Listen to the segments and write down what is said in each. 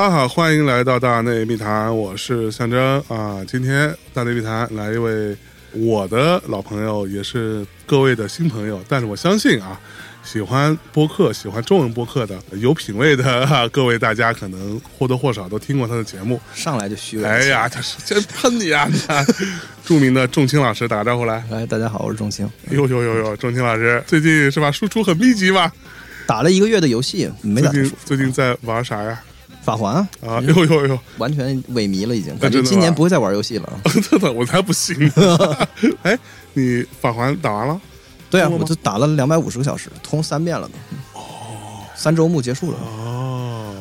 大家好，欢迎来到大内密谈，我是象征啊。今天大内密谈来一位我的老朋友，也是各位的新朋友，但是我相信啊，喜欢播客、喜欢中文播客的有品位的、哈各位大家，可能或多或少都听过他的节目。上来就虚伪。哎呀，他是真喷你啊！你看，著名的仲青老师打个招呼来。来，大家好，我是仲青。呦呦呦呦，仲青老师最近是吧，输出很密集吧？打了一个月的游戏，没打最近。最近在玩啥呀？法环啊，啊，呦呦呦！完全萎靡了，已经感觉今年不会再玩游戏了。真的，我才不信！哎，你法环打完了？对啊，我就打了两百五十个小时，通三遍了都。哦，三周目结束了，哦，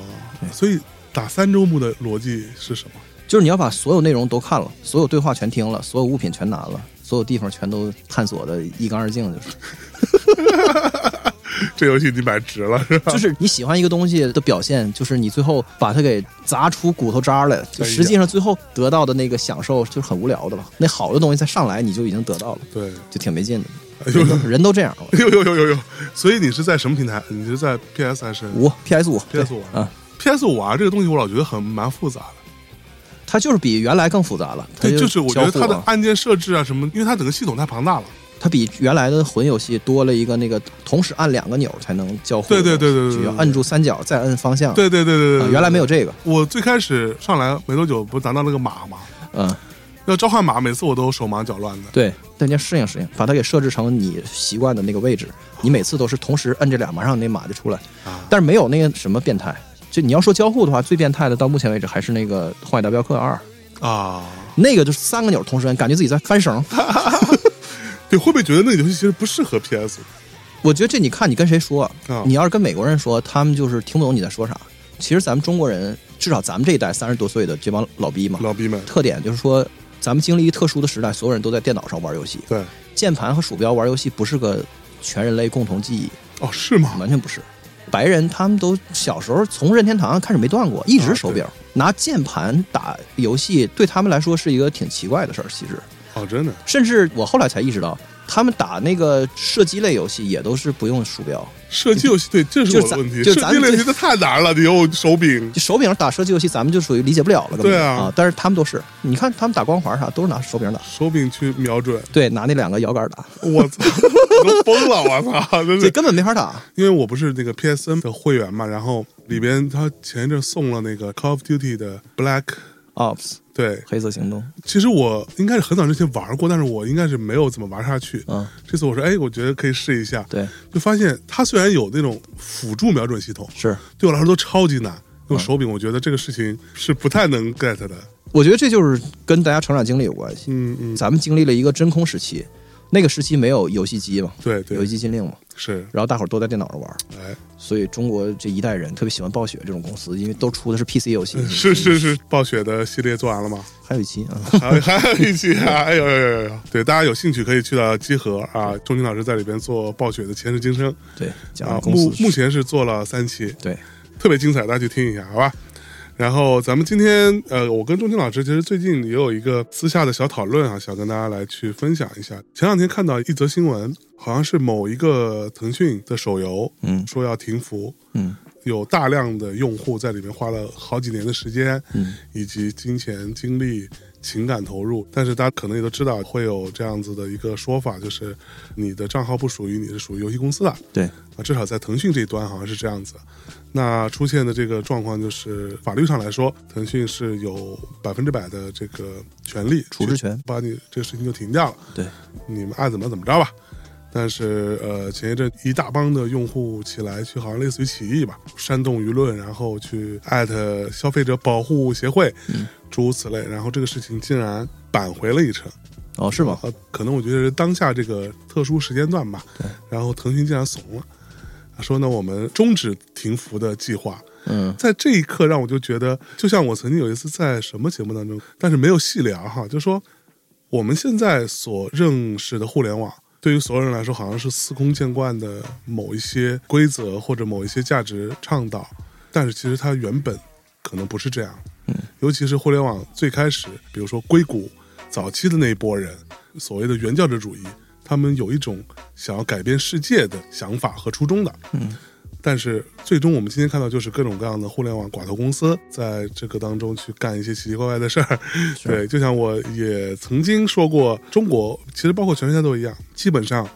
所以打三周目的逻辑是什么？就是你要把所有内容都看了，所有对话全听了，所有物品全拿了，所有地方全都探索的一干二净，就是。这游戏你买值了是吧？就是你喜欢一个东西的表现，就是你最后把它给砸出骨头渣来，就实际上最后得到的那个享受就是很无聊的了。那好的东西再上来你就已经得到了，对，就挺没劲的。哎呦人都这样。呦呦呦呦呦！所以你是在什么平台？你是在 PS 还是五 PS 五 PS 五啊，PS 五啊，这个东西我老觉得很蛮复杂的。它就是比原来更复杂了。对，就是我觉得它的按键设置啊什么，因为它整个系统太庞大了。它比原来的魂游戏多了一个那个同时按两个钮才能交互对。对对对对要摁住三角再摁方向。对对对对对原来没有这个。我最开始上来没多久，不是拿到那个马吗？嗯，要召唤马，每次我都手忙脚乱的。对，但你要适应适应，把它给设置成你习惯的那个位置。你每次都是同时摁这俩，马上那马就出来。啊但是没有那个什么变态。就你要说交互的话，最变态的到目前为止还是那个《荒野大镖客二》，啊，那个就是三个钮同时按，感觉自己在翻绳。对，会不会觉得那个游戏其实不适合 PS？我觉得这你看你跟谁说，啊你要是跟美国人说，他们就是听不懂你在说啥。其实咱们中国人，至少咱们这一代三十多岁的这帮老逼嘛，老逼们，特点就是说，咱们经历一特殊的时代，所有人都在电脑上玩游戏，对，键盘和鼠标玩游戏不是个全人类共同记忆，哦，是吗？完全不是。白人他们都小时候从任天堂开始没断过，一直手柄、拿键盘打游戏，对他们来说是一个挺奇怪的事儿。其实，哦，真的，甚至我后来才意识到，他们打那个射击类游戏也都是不用鼠标，射击游戏，对，这是我的问题。就咱射击类游戏太难了，得用手柄。就手柄打射击游戏，咱们就属于理解不了了。对啊啊，但是他们都是，你看他们打光环啥都是拿手柄打，手柄去瞄准，对，拿那两个摇杆打，我操，我都疯了，我操，真是！这根本没法打。因为我不是那个 PSN 的会员嘛，然后里边他前一阵送了那个 Call of Duty 的 Black，Ops 对，黑色行动，其实我应该是很早之前玩过，但是我应该是没有怎么玩下去。嗯，这次我说，哎，我觉得可以试一下，对，就发现它虽然有那种辅助瞄准系统，是。对我来说都超级难。用手柄，我觉得这个事情是不太能 get 的。我觉得这就是跟大家成长经历有关系。嗯嗯，咱们经历了一个真空时期，那个时期没有游戏机嘛，对对。游戏机禁令嘛，是，然后大伙儿都在电脑上玩，哎，所以中国这一代人特别喜欢暴雪这种公司，因为都出的是 PC 游戏。是是是，暴雪的系列做完了吗？还有一期啊，还 有还有一期啊！哎呦呦呦呦！对，大家有兴趣可以去到集合啊，钟军老师在里边做暴雪的前世今生对，讲啊的，公司目目前是做了三期，对，特别精彩，大家去听一下，好吧？然后咱们今天呃，我跟钟情老师其实最近也有一个私下的小讨论啊，想跟大家来去分享一下。前两天看到一则新闻，好像是某一个腾讯的手游，嗯。说要停服，嗯。有大量的用户在里面花了好几年的时间，嗯，以及金钱、精力、情感投入。但是大家可能也都知道，会有这样子的一个说法，就是你的账号不属于你，是属于游戏公司的对，啊。至少在腾讯这一端好像是这样子。那出现的这个状况就是，法律上来说，腾讯是有百分之百的这个权利处置权把你这个事情就停掉了。对，你们爱怎么怎么着吧。但是呃，前一阵一大帮的用户起来去，好像类似于起义吧，煽动舆论，然后去艾特消费者保护协会，诸如此类，然后这个事情竟然扳回了一城。哦，是吗？呃，可能我觉得是当下这个特殊时间段吧。对。然后腾讯竟然怂了，说呢我们终止停服的计划。嗯在这一刻，让我就觉得，就像我曾经有一次在什么节目当中，但是没有细聊哈，就说我们现在所认识的互联网，对于所有人来说，好像是司空见惯的某一些规则或者某一些价值倡导，但是其实它原本可能不是这样。嗯，尤其是互联网最开始，比如说硅谷早期的那一波人，所谓的原教旨主义，他们有一种想要改变世界的想法和初衷的。嗯，但是最终我们今天看到就是各种各样的互联网寡头公司在这个当中去干一些奇奇怪怪的事儿。对，就像我也曾经说过，中国其实包括全世界都一样，基本上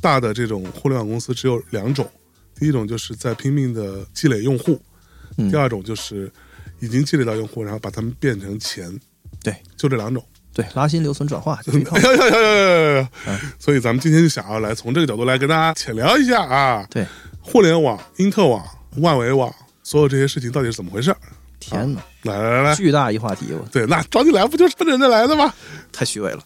大的这种互联网公司只有两种，第一种就是在拼命的积累用户，嗯。第二种就是已经积累到用户，然后把它们变成钱，对，就这两种。对，拉新、留存、转化！所以咱们今天就想要来从这个角度来跟大家浅聊一下啊，对，互联网、因特网、万维网，所有这些事情到底是怎么回事儿？天哪，来来来来，巨大一话题，吧对，那找你来不就是奔着人家来的吗？太虚伪了。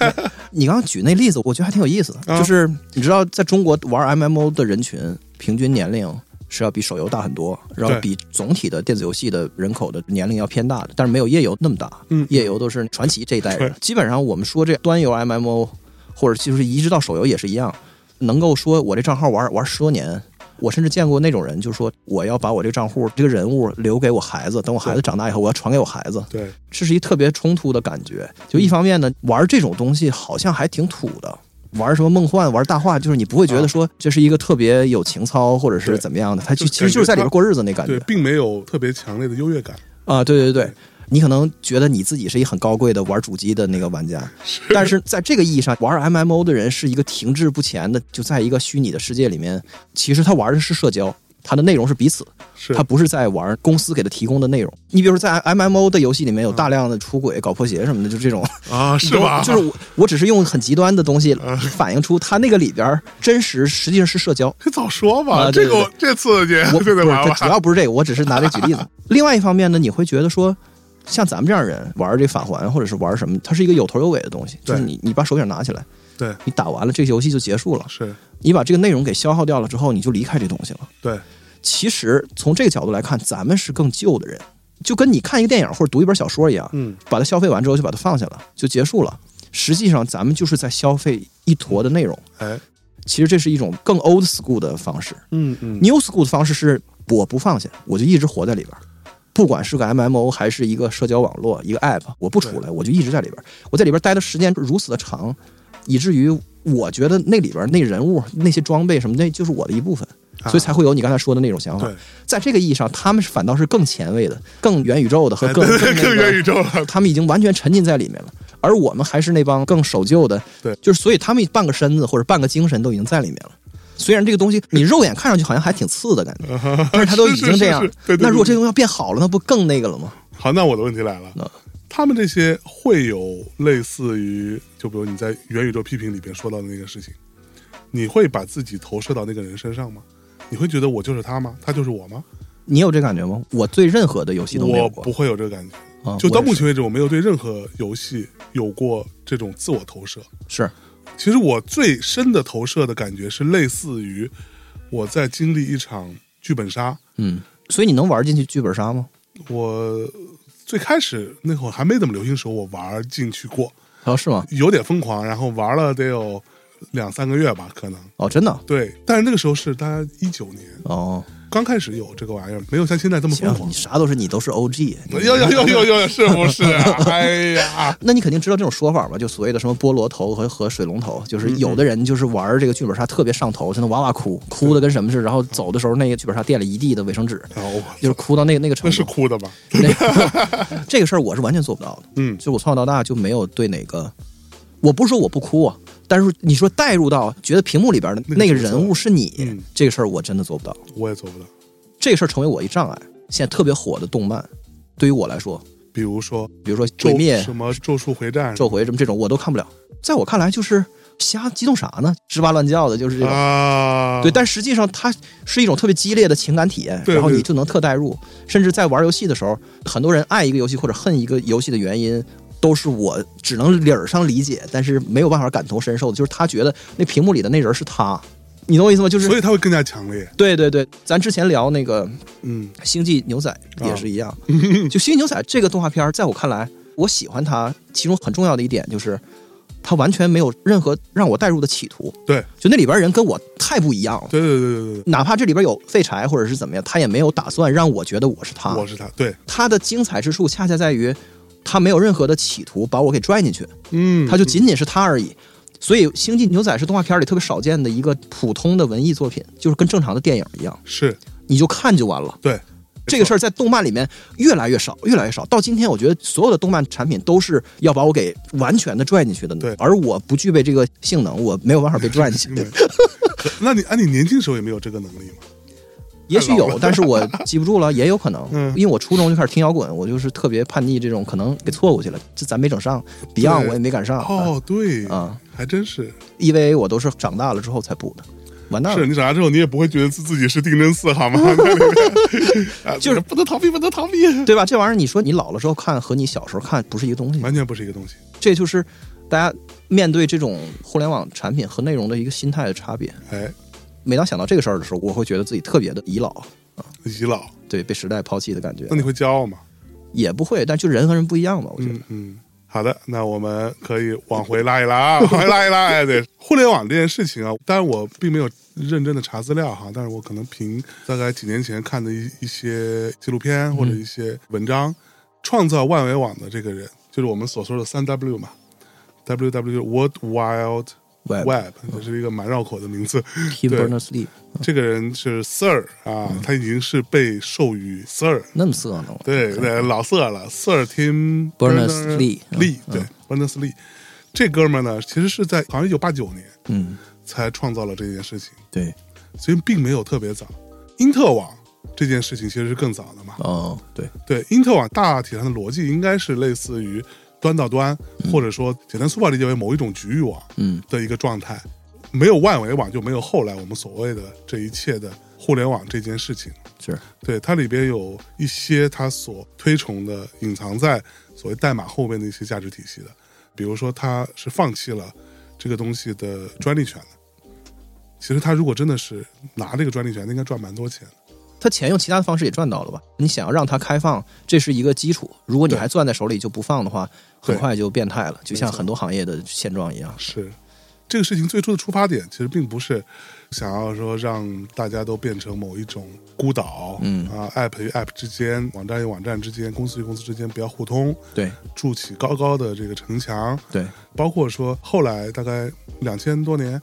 你刚刚举那例子，我觉得还挺有意思的，啊。就是你知道，在中国玩 MMO 的人群平均年龄是要比手游大很多，然后比总体的电子游戏的人口的年龄要偏大的，但是没有夜游那么大。嗯夜游都是传奇这一代人。基本上我们说这端游 MMO，或者就是移植到手游也是一样，能够说我这账号玩玩十多年。我甚至见过那种人，就是说我要把我这个账户这个人物留给我孩子，等我孩子长大以后，我要传给我孩子。对，这是一特别冲突的感觉。就一方面呢，玩这种东西好像还挺土的，玩什么梦幻、玩大话，就是你不会觉得说这是一个特别有情操或者是怎么样的，他就就其实就是在里边过日子那感觉。对，觉并没有特别强烈的优越感。啊，对对对。你可能觉得你自己是一很高贵的玩主机的那个玩家，但是在这个意义上，玩 MMO 的人是一个停滞不前的，就在一个虚拟的世界里面，其实他玩的是社交，他的内容是彼此，是他不是在玩公司给他提供的内容。你比如说在 MMO 的游戏里面有大量的出轨、搞破鞋什么的，就这种。啊，是吧？就是我，我只是用很极端的东西 反映出它那个里边真实实际上是社交。你早说吧，啊对对这个我这刺激我这得玩不是主。要不是这个，我只是拿这举例子。另外一方面呢，你会觉得说，像咱们这样人玩这返还或者是玩什么，它是一个有头有尾的东西，就是你你把手柄拿起来，对，你打完了这个游戏就结束了，是，你把这个内容给消耗掉了之后，你就离开这东西了。对，其实从这个角度来看，咱们是更旧的人，就跟你看一个电影或者读一本小说一样，嗯，把它消费完之后就把它放下了，就结束了。实际上，咱们就是在消费一坨的内容。哎，其实这是一种更 old school 的方式。嗯嗯，New school 的方式是我不放下，我就一直活在里边，不管是个 MMO 还是一个社交网络、一个 App，我不出来，我就一直在里边。我在里边待的时间如此的长，以至于我觉得那里边那人物、那些装备什么，那就是我的一部分，啊所以才会有你刚才说的那种想法。对，在这个意义上，他们是反倒是更前卫的、更元宇宙的和哎更更元宇宙了。他们已经完全沉浸在里面了，而我们还是那帮更守旧的，对就是所以他们半个身子或者半个精神都已经在里面了。虽然这个东西你肉眼看上去好像还挺次的感觉，但是他都已经这样那如果这个东西要变好了，那不更那个了吗？好，那我的问题来了那，他们这些会有类似于，就比如你在元宇宙批评里边说到的那个事情，你会把自己投射到那个人身上吗？你会觉得我就是他吗？他就是我吗？你有这感觉吗？我对任何的游戏都没有过我不会有这个感觉。啊，就到目前为止，我没有对任何游戏有过这种自我投射。是其实我最深的投射的感觉是类似于我在经历一场剧本杀。嗯，所以你能玩进去剧本杀吗？我最开始那会儿还没怎么流行时候，我玩进去过，哦，是吗？有点疯狂，然后玩了得有两三个月吧，可能。哦，真的对，但是那个时候是大概一九年哦，刚开始有这个玩意儿，没有像现在这么疯行，狂你。啥都是你都是 OG，呦呦呦呦呦，是不是啊？哎呀，那你肯定知道这种说法吧？就所谓的什么菠萝头和和水龙头，就是有的人就是玩这个剧本杀特别上头，真的哇哇哭，哭的跟什么似的。然后走的时候，那个剧本杀垫了一地的卫生纸，然后就是哭到那个那个程那是。哭的吧？那这个事儿我是完全做不到的。嗯，就我从小到大就没有对哪个，我不是说我不哭啊，但是你说带入到觉得屏幕里边的那个人物是你，嗯这个事儿我真的做不到。我也做不到。这个事儿成为我一障碍。现在特别火的动漫，对于我来说，比如说比如说《咒鬼灭》什么咒术回战咒回什么这种我都看不了，在我看来就是瞎激动啥呢？吱哇乱叫的，就是这种。啊，对，但实际上它是一种特别激烈的情感体验，然后你就能特代入。甚至在玩游戏的时候，很多人爱一个游戏或者恨一个游戏的原因，都是我只能理儿上理解，但是没有办法感同身受的，就是他觉得那屏幕里的那人是他，你懂我意思吗？就是所以他会更加强烈。对对对，咱之前聊那个嗯《星际牛仔》啊也是一样，就《星际牛仔》这个动画片儿，在我看来，我喜欢它，其中很重要的一点就是，它完全没有任何让我代入的企图。对就那里边人跟我太不一样了，对对对对对哪怕这里边有废柴或者是怎么样，他也没有打算让我觉得我是他，。我是他。对，他的精彩之处恰恰在于，他没有任何的企图把我给拽进去，嗯，他就仅仅是他而已。所以《星际牛仔》是动画片里特别少见的一个普通的文艺作品，就是跟正常的电影一样，是你就看就完了。对这个事儿在动漫里面越来越少，越来越少。到今天，我觉得所有的动漫产品都是要把我给完全的拽进去的。对而我不具备这个性能，我没有办法被拽进去。对那你啊，你年轻时候也没有这个能力吗？也许有，但是我记不住了，也有可能。嗯因为我初中就开始听摇滚，我就是特别叛逆，这种可能给错过去了。这咱没整上，Beyond 我也没赶上。哦，对啊，还真是。EVA 我都是长大了之后才补的，完蛋了。是你长大之后，你也不会觉得自自己是定真寺好吗？就是不能逃避，不能逃避，对吧？这玩意儿，你说你老了之后看和你小时候看不是一个东西，完全不是一个东西。这就是大家面对这种互联网产品和内容的一个心态的差别。哎，每当想到这个事儿的时候，我会觉得自己特别的倚老啊，遗老，对，被时代抛弃的感觉那。你会骄傲吗？也不会，但就人和人不一样吧，我觉得。嗯嗯，好的，那我们可以往回拉一拉啊，往回拉一拉。哎，对，互联网这件事情啊，当然我并没有认真的查资料哈，但是我可能凭大概几年前看的一一些纪录片或者一些文章，创造万维网的这个人，就是我们所说的三 W 嘛，W W World Wide Web Web，这是一个蛮绕口的名字。Tim Berners Lee 这个人是 Sir 啊，他已经是被授予 Sir。那么色呢？我对对，老色了，Sir Tim Berners-Lee，利嗯对 Berners-Lee，这哥们儿呢，其实是在好像一九八九年嗯，才创造了这件事情，对，所以并没有特别早。因特网这件事情其实是更早的嘛，哦，对，对，因特网大体上的逻辑应该是类似于端到端，或者说简单粗暴理解为某一种局域网嗯的一个状态。没有万维网，就没有后来我们所谓的这一切的互联网这件事情。是，对，它里边有一些它所推崇的隐藏在所谓代码后面的一些价值体系的，比如说它是放弃了这个东西的专利权的。其实他如果真的是拿这个专利权，那应该赚蛮多钱的。他钱用其他的方式也赚到了吧？你想要让它开放，这是一个基础。如果你还攥在手里就不放的话，很快就变态了，就像很多行业的现状一样。是。这个事情最初的出发点，其实并不是想要说让大家都变成某一种孤岛，嗯。啊，app 与 app 之间，网站与网站之间，公司与公司之间不要互通，对。筑起高高的这个城墙，对，包括说后来大概两千多年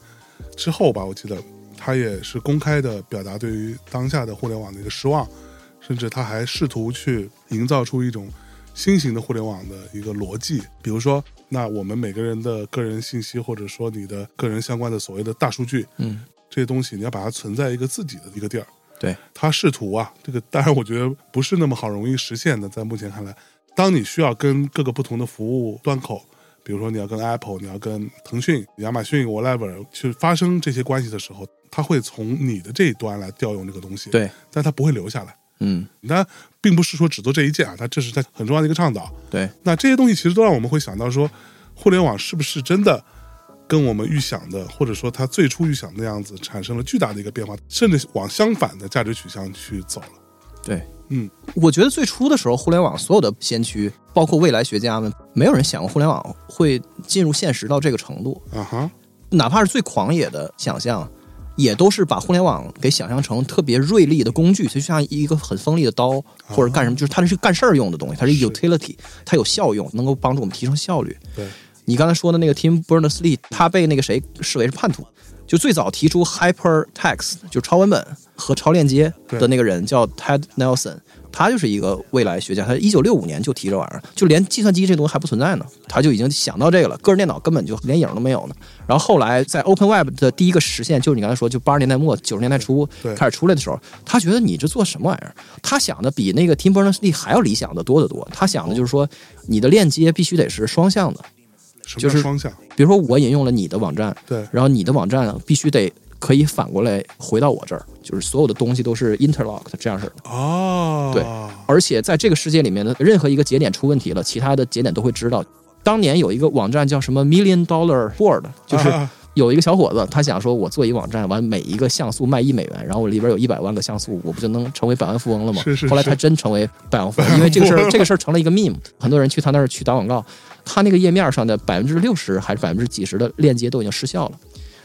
之后吧，我记得他也是公开的表达对于当下的互联网的一个失望，甚至他还试图去营造出一种新型的互联网的一个逻辑，比如说，那我们每个人的个人信息，或者说你的个人相关的所谓的大数据，嗯，这些东西，你要把它存在一个自己的一个地儿。对，他试图啊，这个当然我觉得不是那么好容易实现的，在目前看来，当你需要跟各个不同的服务端口，比如说你要跟 Apple，你要跟腾讯、亚马逊 whatever 去发生这些关系的时候，它会从你的这一端来调用这个东西，，对，但它不会留下来。嗯，那并不是说只做这一件啊，它这是它很重要的一个倡导。对，那这些东西其实都让我们会想到说，互联网是不是真的跟我们预想的，或者说它最初预想的样子产生了巨大的一个变化，甚至往相反的价值取向去走了。对，嗯，我觉得最初的时候，互联网所有的先驱，包括未来学家们，没有人想过互联网会进入现实到这个程度。啊哈，哪怕是最狂野的想象，也都是把互联网给想象成特别锐利的工具，就像一个很锋利的刀或者干什么，就是它是干事儿用的东西，它是是 utility，它有效用，能够帮助我们提升效率。对，你刚才说的那个 Tim Berners-Lee，他被那个谁视为是叛徒，就最早提出 hypertext 就是超文本和超链接的那个人叫 Ted Nelson，他就是一个未来学家，他一九六五年就提这玩意儿，就连计算机这东西还不存在呢，他就已经想到这个了，个人电脑根本就连影都没有呢。然后后来在 Open Web 的第一个实现，就是你刚才说，就八十年代末九十年代初对开始出来的时候，他觉得你这做什么玩意儿？他想的比那个 Tim Berners-Lee 还要理想的多得多。他想的就是说，你的链接必须得是双向的。就是双向？比如说我引用了你的网站，对，然后你的网站必须得可以反过来回到我这儿，就是所有的东西都是 interlocked 这样式的。哦，对而且在这个世界里面的任何一个节点出问题了，其他的节点都会知道。当年有一个网站叫什么 Million Dollar Board，就是啊。有一个小伙子，他想说，我做一个网站，完每一个像素卖一美元，然后我里边有一百万个像素，我不就能成为百万富翁了吗？是是是。后来他真成为百万富翁，因为这个事儿，这个事儿成了一个 meme，很多人去他那儿去打广告，他那个页面上的百分之六十还是百分之几十的链接都已经失效了。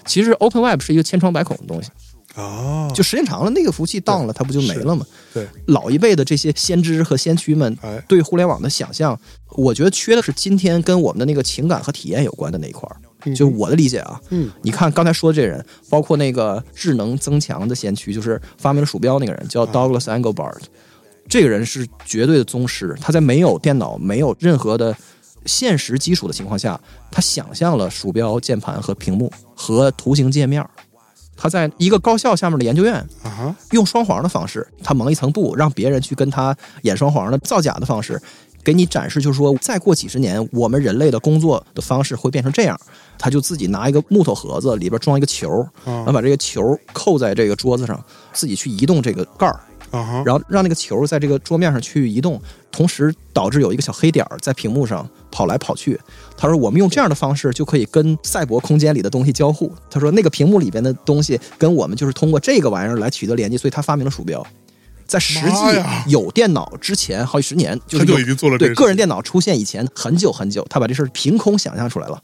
其实 Open Web 是一个千疮百孔的东西，哦，就时间长了，那个服务器当了，它不就没了吗？对，老一辈的这些先知和先驱们哎，对互联网的想象，我觉得缺的是今天跟我们的那个情感和体验有关的那一块儿。就是我的理解啊。嗯你看刚才说的这人，包括那个智能增强的先驱，就是发明了鼠标那个人，叫 Douglas Engelbart。这个人是绝对的宗师，他在没有电脑、没有任何的现实基础的情况下，他想象了鼠标、键盘和屏幕和图形界面。他在一个高校下面的研究院，啊，用双簧的方式，他蒙一层布，让别人去跟他演双簧的造假的方式，给你展示，就是说，再过几十年，我们人类的工作的方式会变成这样。他就自己拿一个木头盒子，里边装一个球，然后把这个球扣在这个桌子上，自己去移动这个盖儿，啊，然后让那个球在这个桌面上去移动，同时导致有一个小黑点儿在屏幕上跑来跑去。他说，我们用这样的方式就可以跟赛博空间里的东西交互。他说，那个屏幕里边的东西跟我们就是通过这个玩意儿来取得连接，所以他发明了鼠标。在实际有电脑之前，好几十年，就是他就已经做了这对个个人电脑出现以前很久很久，他把这事儿凭空想象出来了，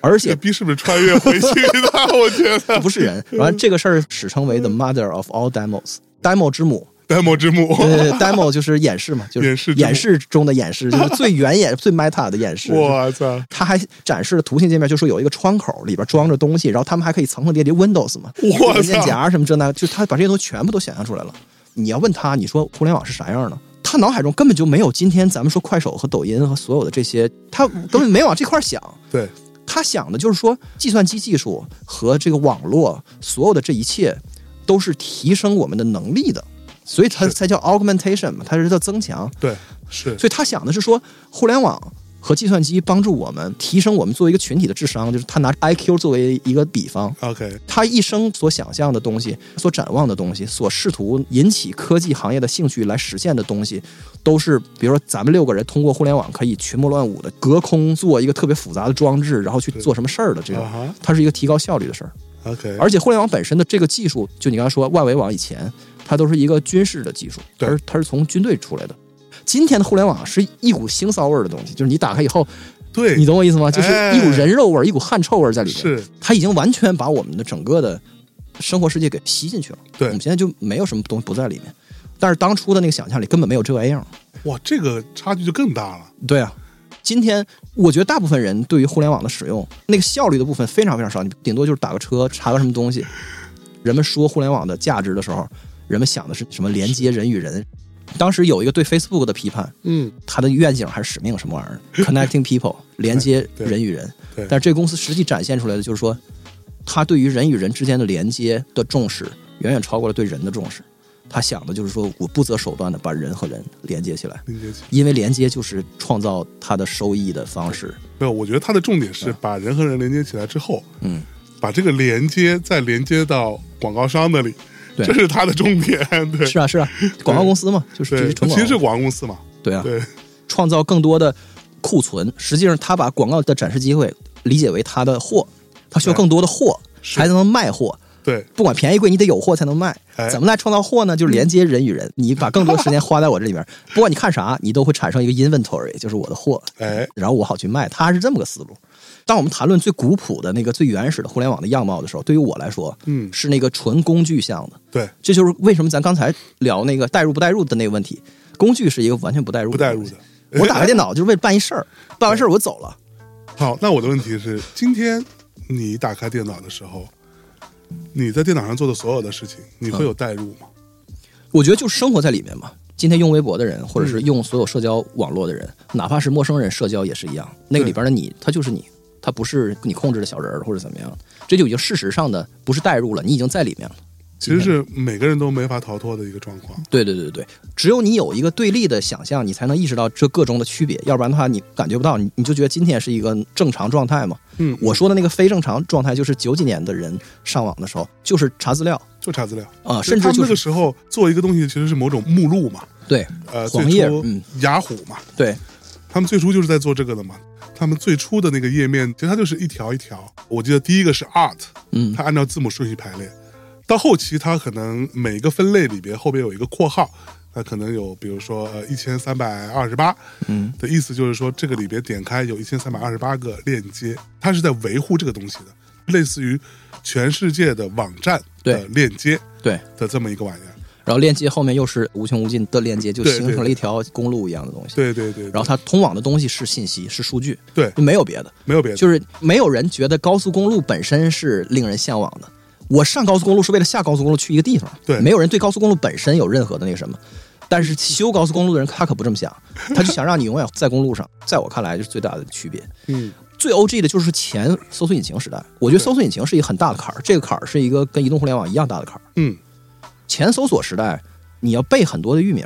而且这逼是不是穿越回去的？我觉得不是人。完了，这个事儿史称为 the mother of all demos，demo 之母。Demo 之母，对，demo 就是演示嘛，就是演示中的演示，就是最原演、最 meta 的演示。我操！他还展示了图形界面，就说有一个窗口里边装着东西，然后他们还可以层层叠叠 Windows 嘛，文件夹什么这那，就他把这些东西全部都想象出来了。你要问他，你说互联网是啥样的？他脑海中根本就没有今天咱们说快手和抖音和所有的这些，他根本没往这块想。对，他想的就是说，计算机技术和这个网络，所有的这一切都是提升我们的能力的，所以它才叫 augmentation 嘛，它是叫增强。对，是，所以他想的是说，互联网和计算机帮助我们提升我们作为一个群体的智商，就是他拿 IQ 作为一个比方，OK，他一生所想象的东西、所展望的东西、所试图引起科技行业的兴趣来实现的东西，都是比如说咱们六个人通过互联网可以群魔乱舞的隔空做一个特别复杂的装置，然后去做什么事儿的这种它是一个提高效率的事儿。OK，而且互联网本身的这个技术，就你刚才说万维网以前，它都是一个军事的技术，它对是它是从军队出来的。今天的互联网是一股腥臊味儿的东西，就是你打开以后，对，你懂我意思吗？就是哎一股人肉味儿，一股汗臭味儿在里面。是它已经完全把我们的整个的生活世界给吸进去了。对我们现在就没有什么东西不在里面。但是当初的那个想象里根本没有这玩意儿。哇，这个差距就更大了。对啊，今天我觉得大部分人对于互联网的使用，那个效率的部分非常非常少，你顶多就是打个车，查个什么东西。人们说互联网的价值的时候，人们想的是什么连接人与人。当时有一个对 Facebook 的批判，嗯，它的愿景还是使命什么玩意儿？Connecting people，连接人与人。对，但是这个公司实际展现出来的就是说，它对于人与人之间的连接的重视，远远超过了对人的重视。他想的就是说我不择手段的把人和人连接起来，连接起因为连接就是创造它的收益的方式。没有，我觉得它的重点是把人和人连接起来之后，嗯，把这个连接再连接到广告商那里，对这是它的重点。对，是啊，是啊，广告公司嘛，就是。其实是广告公司嘛。对啊，对，创造更多的库存。实际上，他把广告的展示机会理解为他的货，他需要更多的货是才能卖货。对，不管便宜贵，你得有货才能卖哎。怎么来创造货呢？就是连接人与人。你把更多时间花在我这里边，不管你看啥，你都会产生一个 inventory，就是我的货，哎，然后我好去卖。他是这么个思路。当我们谈论最古朴的那个最原始的互联网的样貌的时候，对于我来说，嗯是那个纯工具向的。对，这就是为什么咱刚才聊那个代入不代入的那个问题。工具是一个完全不代入不代入的。我打开电脑就是为了办一事儿，办完事儿我走了。好，那我的问题是，今天你打开电脑的时候，你在电脑上做的所有的事情，你会有代入吗？我觉得就是生活在里面嘛。今天用微博的人，或者嗯是用所有社交网络的人，哪怕是陌生人社交也是一样。那个里边的你，他就是你，他不是你控制的小人儿或者怎么样，这就已经事实上的不是代入了，你已经在里面了。其实是每个人都没法逃脱的一个状况。对对对对对，只有你有一个对立的想象，你才能意识到这各中的区别，要不然的话你感觉不到，你你就觉得今天是一个正常状态嘛。嗯，我说的那个非正常状态，就是九几年的人上网的时候，就是查资料就查资料啊、甚至就是那个时候做一个东西，其实是某种目录嘛。对呃，黄最初页嗯雅虎嘛，对他们最初就是在做这个的嘛。他们最初的那个页面，其实它就是一条一条。我记得第一个是 art，嗯它按照字母顺序排列。到后期，它可能每个分类里边后边有一个括号，它可能有比如说呃一千三百二十八，嗯的意思就是说这个里边点开有一千三百二十八个链接，它是在维护这个东西的，类似于全世界的网站的链接对，的这么一个玩意儿。然后链接后面又是无穷无尽的链接，就形成了一条公路一样的东西。对对对，然后它通往的东西是信息，是数据，对没有别的，没有别的，就是没有人觉得高速公路本身是令人向往的。我上高速公路是为了下高速公路去一个地方，对没有人对高速公路本身有任何的那个什么。但是修高速公路的人他可不这么想，他就想让你永远在公路上。在我看来，就是最大的区别。嗯最 OG 的就是前搜索引擎时代，我觉得搜索引擎是一个很大的坎儿，这个坎儿是一个跟移动互联网一样大的坎儿。嗯，前搜索时代，你要背很多的域名，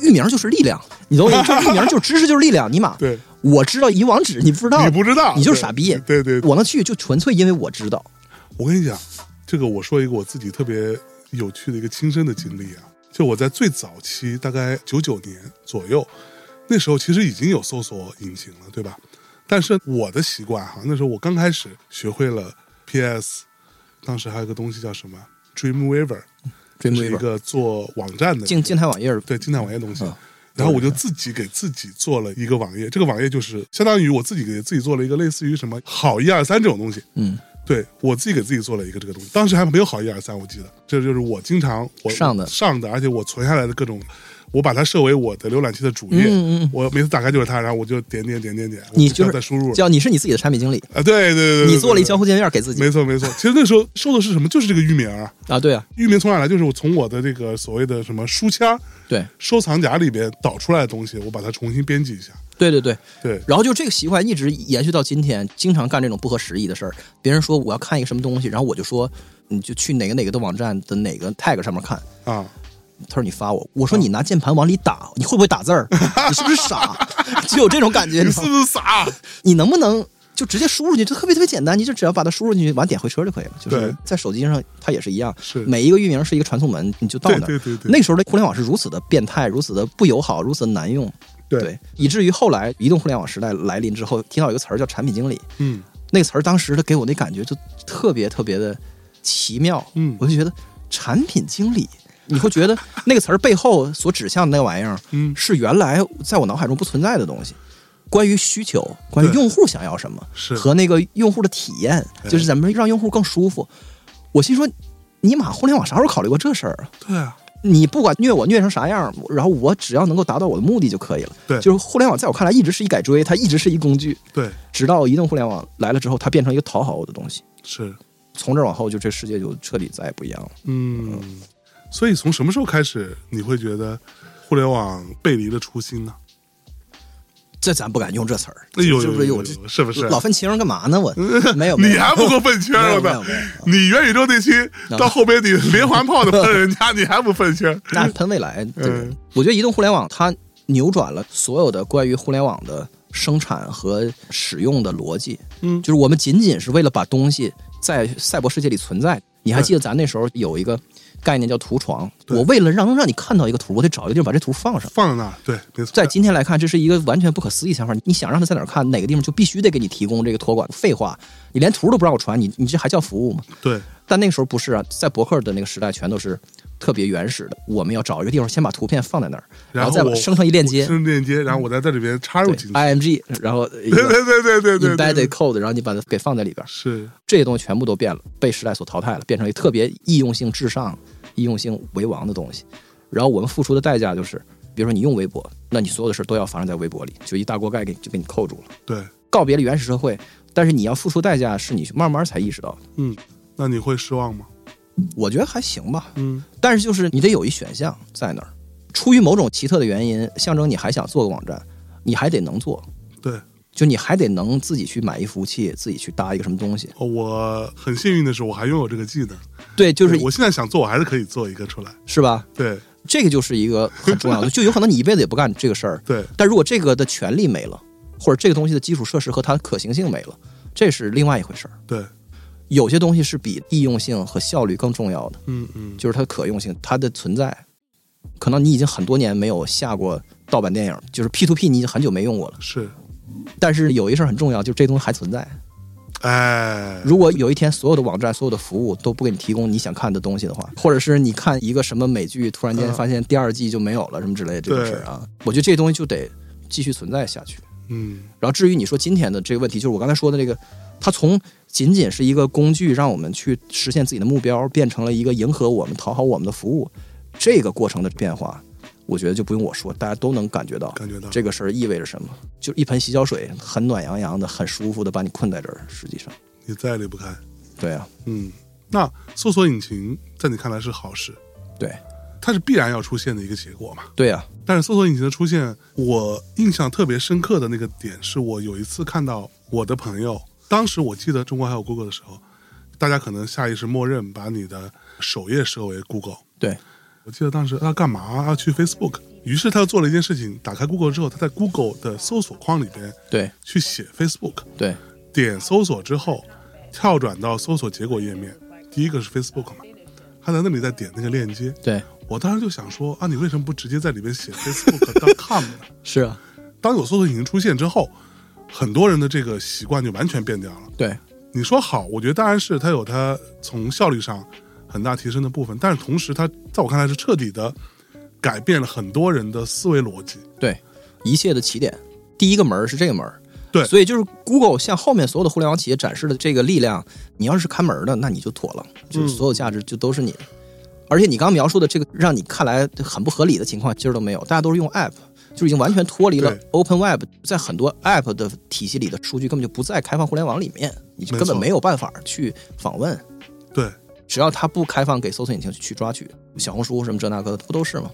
域名就是力量，你懂我意思？就域名就是知识就是力量。尼玛，对，我知道一网址，你不知道，你不知道，你就是傻逼对对，对我能去就纯粹因为我知道。我跟你讲，这个我说一个我自己特别有趣的一个亲身的经历啊，就我在最早期，大概九九年左右，那时候其实已经有搜索引擎了，对吧？但是我的习惯哈，那时候我刚开始学会了 PS，当时还有个东西叫什么 Dreamweaver，是一个做网站的静静态网页，对静态网页东西。嗯然后我就自己给自己做了一个网页，这个网页就是相当于我自己给自己做了一个类似于什么好一二三这种东西，嗯，对我自己给自己做了一个这个东西，当时还没有好一二三，我记得这就是我经常我上的上的，而且我存下来的各种，我把它设为我的浏览器的主页，嗯嗯嗯。我每次打开就是它，然后我就点点点点点，你就是要再输入叫你是你自己的产品经理，啊，对对对对，你做了一交互，界面给自己。没错没错，其实那时候收的是什么？就是这个域名啊，啊，对啊，域名从哪来？就是我从我的这个所谓的什么书签儿对。收藏夹里边导出来的东西，我把它重新编辑一下，对对对。对。然后就这个习惯一直延续到今天，经常干这种不合时宜的事儿。别人说我要看一个什么东西，然后我就说你就去哪个哪个的网站的哪个 tag 上面看。啊，他说你发我，我说你拿键盘往里打，你会不会打字儿？你是不是傻？就有这种感觉，你是不是傻？你能不能就直接输入进去？就特别特别简单，你就只要把它输入进去，完点回车就可以了。就是在手机上，它也是一样，是每一个域名是一个传送门，你就到对那儿。对对对，那时候的互联网是如此的变态，如此的不友好，如此的难用，对以至于后来移动互联网时代来临之后，听到一个词儿叫产品经理，嗯那个词儿当时的给我那感觉就特别特别的奇妙，嗯我就觉得产品经理，你会觉得那个词儿背后所指向的那玩意儿嗯，是原来在我脑海中不存在的东西。关于需求，关于用户想要什么，是和那个用户的体验，就是怎么让用户更舒服。我心说，尼玛，互联网啥时候考虑过这事儿啊？对啊，你不管虐我虐成啥样，然后我只要能够达到我的目的就可以了。对就是互联网在我看来一直是一改锥，它一直是一工具，对直到移动互联网来了之后，它变成一个讨好我的东西。是。从这往后，就这世界就彻底再也不一样了。嗯，所以从什么时候开始，你会觉得互联网背离了初心呢？这咱不敢用这词儿，哎呦是不是有呦呦呦，是不是？老分情干嘛呢？我 没有，没有你还不够愤青儿呢你元宇宙那期到后边你连环炮的喷人家，你还不愤青？那喷未来，对我觉得移动互联网它扭转了所有的关于互联网的生产和使用的逻辑。嗯就是我们仅仅是为了把东西在赛博世界里存在。你还记得咱那时候有一个概念叫图床？我为了让让你看到一个图，我得找一个地方把这图放上。放在那儿，对，没错。在今天来看，这是一个完全不可思议想法。你想让他在哪儿看，哪个地方就必须得给你提供这个托管。废话，你连图都不让我传，你你这还叫服务吗？对但那个时候不是啊，在博客的那个时代，全都是特别原始的。我们要找一个地方，先把图片放在那儿，然后再把生成一链接，生成链接，然后我再在这里边插入对进去。，IMG，然后一对对对对对对对 embedded，code，然后你把它给放在里边，是这些东西全部都变了，被时代所淘汰了，变成一个特别易用性至上、易用性为王的东西。然后我们付出的代价就是，比如说你用微博，那你所有的事都要发生在微博里，就一大锅盖给就给你扣住了，对，告别了原始社会。但是你要付出代价，是你慢慢才意识到的。嗯，那你会失望吗？我觉得还行吧，嗯但是就是你得有一选项在那儿，出于某种奇特的原因，象征你还想做个网站，你还得能做，对，就你还得能自己去买一服务器，自己去搭一个什么东西。哦我很幸运的是，我还拥有这个技能。对，就是我现在想做，我还是可以做一个出来。是吧？对这个就是一个很重要的，就有可能你一辈子也不干这个事儿，对但如果这个的权利没了，或者这个东西的基础设施和它的可行性没了，这是另外一回事儿。对，有些东西是比易用性和效率更重要的，嗯嗯，就是它的可用性，它的存在。可能你已经很多年没有下过盗版电影，就是 P to P，你已经很久没用过了。是，但是有一事儿很重要，就是这东西还存在。哎，如果有一天所有的网站、所有的服务都不给你提供你想看的东西的话，或者是你看一个什么美剧，突然间嗯发现第二季就没有了，什么之类的这个事儿啊，我觉得这东西就得继续存在下去。嗯然后至于你说今天的这个问题，就是我刚才说的这个，它从仅仅是一个工具，让我们去实现自己的目标，变成了一个迎合我们、讨好我们的服务，这个过程的变化，我觉得就不用我说，大家都能感觉到感觉到这个事儿意味着什么。就一盆洗脚水，很暖洋洋的，很舒服的把你困在这儿。实际上，你再也离不开。对啊，嗯，那搜索引擎在你看来是好事，对它是必然要出现的一个结果嘛？对啊，但是搜索引擎的出现，我印象特别深刻的那个点是我有一次看到我的朋友，当时我记得中国还有 Google 的时候，大家可能下意识默认把你的首页设为 Google。对。我记得当时他干嘛？要去 Facebook，于是他又做了一件事情，打开 Google 之后，他在 Google 的搜索框里边对。去写 Facebook，对。点搜索之后，跳转到搜索结果页面，第一个是 Facebook 嘛，他在那里再点那个链接，对，我当时就想说啊，你为什么不直接在里面写 Facebook.com 呢？是啊，当有搜索引擎出现之后，很多人的这个习惯就完全变掉了。对你说好，我觉得当然是它有它从效率上很大提升的部分，但是同时它在我看来是彻底的改变了很多人的思维逻辑。对，一切的起点，第一个门儿是这个门儿。对所以就是 Google 向后面所有的互联网企业展示的这个力量，你要是看门儿的，那你就妥了，就是所有价值就都是你的。而且你刚刚描述的这个让你看来很不合理的情况，其实都没有，大家都是用 App，就已经完全脱离了 Open Web，在很多 App 的体系里的数据根本就不在开放互联网里面，你就根本没有办法去访问。对只要它不开放给搜索引擎去抓取，小红书什么这那个的不都是吗？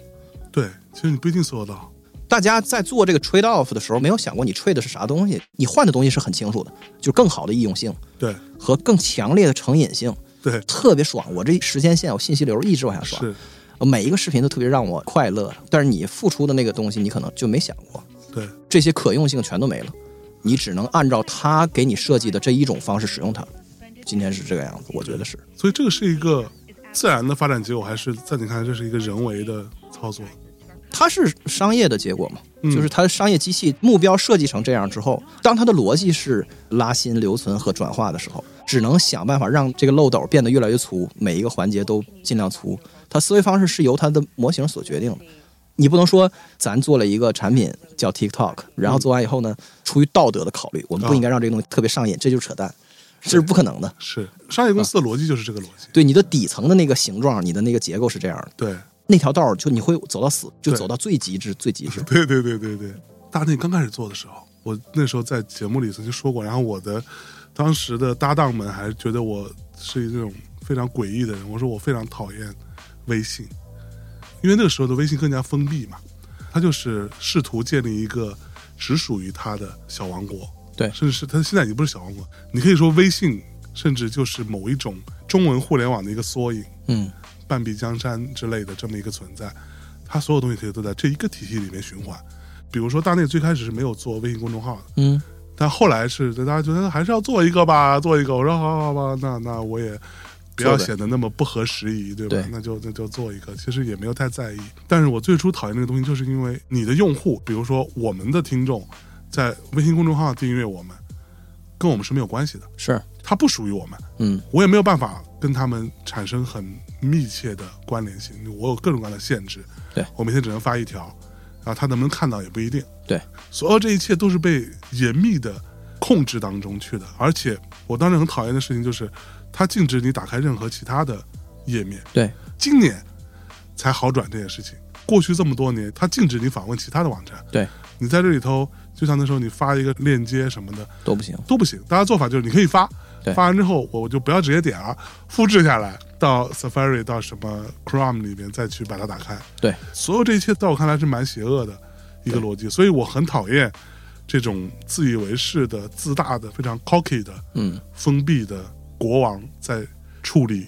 对，其实你不一定搜得到。大家在做这个 trade off 的时候，没有想过你 trade 的是啥东西，你换的东西是很清楚的，就是更好的易用性对和更强烈的成瘾性，对特别爽。我这时间线，我信息流一直往下刷，是，每一个视频都特别让我快乐。但是你付出的那个东西，你可能就没想过，对这些可用性全都没了，你只能按照他给你设计的这一种方式使用它。今天是这个样子，我觉得是所以这个是一个自然的发展结果，还是在你看来这是一个人为的操作？它是商业的结果嘛，嗯就是它的商业机器目标设计成这样之后，当它的逻辑是拉新、留存和转化的时候，只能想办法让这个漏斗变得越来越粗，每一个环节都尽量粗。它思维方式是由它的模型所决定的。你不能说咱做了一个产品叫 TikTok，然后做完以后呢，出于道德的考虑，我们不应该让这个东西特别上瘾，这就是扯淡，这是不可能的。是商业公司的逻辑就是这个逻辑。对你的底层的那个形状，你的那个结构是这样的，对那条道儿就你会走到死，就走到最极致、最极致。对对对对对，大内刚开始做的时候，我那时候在节目里曾经说过，然后我的当时的搭档们还觉得我是一种非常诡异的人。我说我非常讨厌微信，因为那个时候的微信更加封闭嘛，他就是试图建立一个只属于他的小王国。对甚至是他现在已经不是小王国，你可以说微信甚至就是某一种中文互联网的一个缩影。嗯，半壁江山之类的这么一个存在，它所有东西可以都在这一个体系里面循环。比如说，大内最开始是没有做微信公众号的，嗯，但后来是大家觉得还是要做一个吧，做一个。我说好好吧，那那我也不要显得那么不合时宜，对吧？对那就那就做一个，其实也没有太在意。但是我最初讨厌那个东西，就是因为你的用户，比如说我们的听众，在微信公众号订阅我们，跟我们是没有关系的，是，它不属于我们。嗯，我也没有办法跟他们产生很密切的关联性，我有各种各样的限制。对我每天只能发一条，然后他能不能看到也不一定。对，所有这一切都是被严密的控制当中去的。而且我当时很讨厌的事情就是，它禁止你打开任何其他的页面。对，今年才好转这件事情。过去这么多年，它禁止你访问其他的网站。对，你在这里头，就像那时候你发一个链接什么的，都不行。都不行。大家做法就是你可以发，发完之后我就不要直接点了，复制下来到 Safari 到什么 Chrome 里面再去把它打开。对，所有这一切在我看来是蛮邪恶的一个逻辑，所以我很讨厌这种自以为是的、自大的、非常 cocky 的、嗯，封闭的国王在处理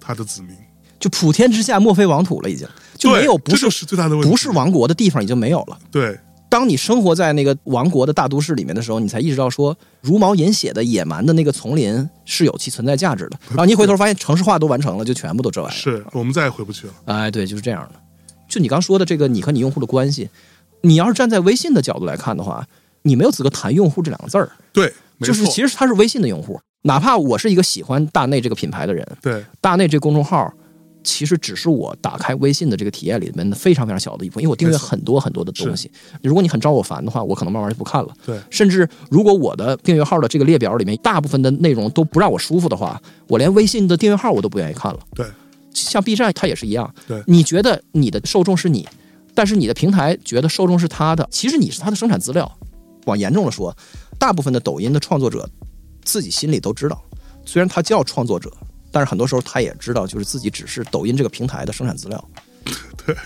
他的子民。就普天之下莫非王土了，已经就没有不就是最大的问题，不是王国的地方已经没有了。对当你生活在那个王国的大都市里面的时候，你才意识到说，茹毛饮血的野蛮的那个丛林是有其存在价值的。然后你一回头发现城市化都完成了，就全部都这玩意儿。是我们再也回不去了。哎，对，就是这样的。就你刚说的这个，你和你用户的关系，你要是站在微信的角度来看的话，你没有资格谈用户这两个字儿。对，就是其实他是微信的用户，哪怕我是一个喜欢大内这个品牌的人，对大内这公众号其实只是我打开微信的这个体验里面的非常非常小的一部分，因为我订阅很多很多的东西。如果你很招我烦的话，我可能慢慢就不看了。对甚至如果我的订阅号的这个列表里面大部分的内容都不让我舒服的话，我连微信的订阅号我都不愿意看了。对像 B 站，它也是一样。对你觉得你的受众是你，但是你的平台觉得受众是他的，其实你是他的生产资料。往严重了说，大部分的抖音的创作者自己心里都知道，虽然他叫创作者，但是很多时候他也知道，就是自己只是抖音这个平台的生产资料。对，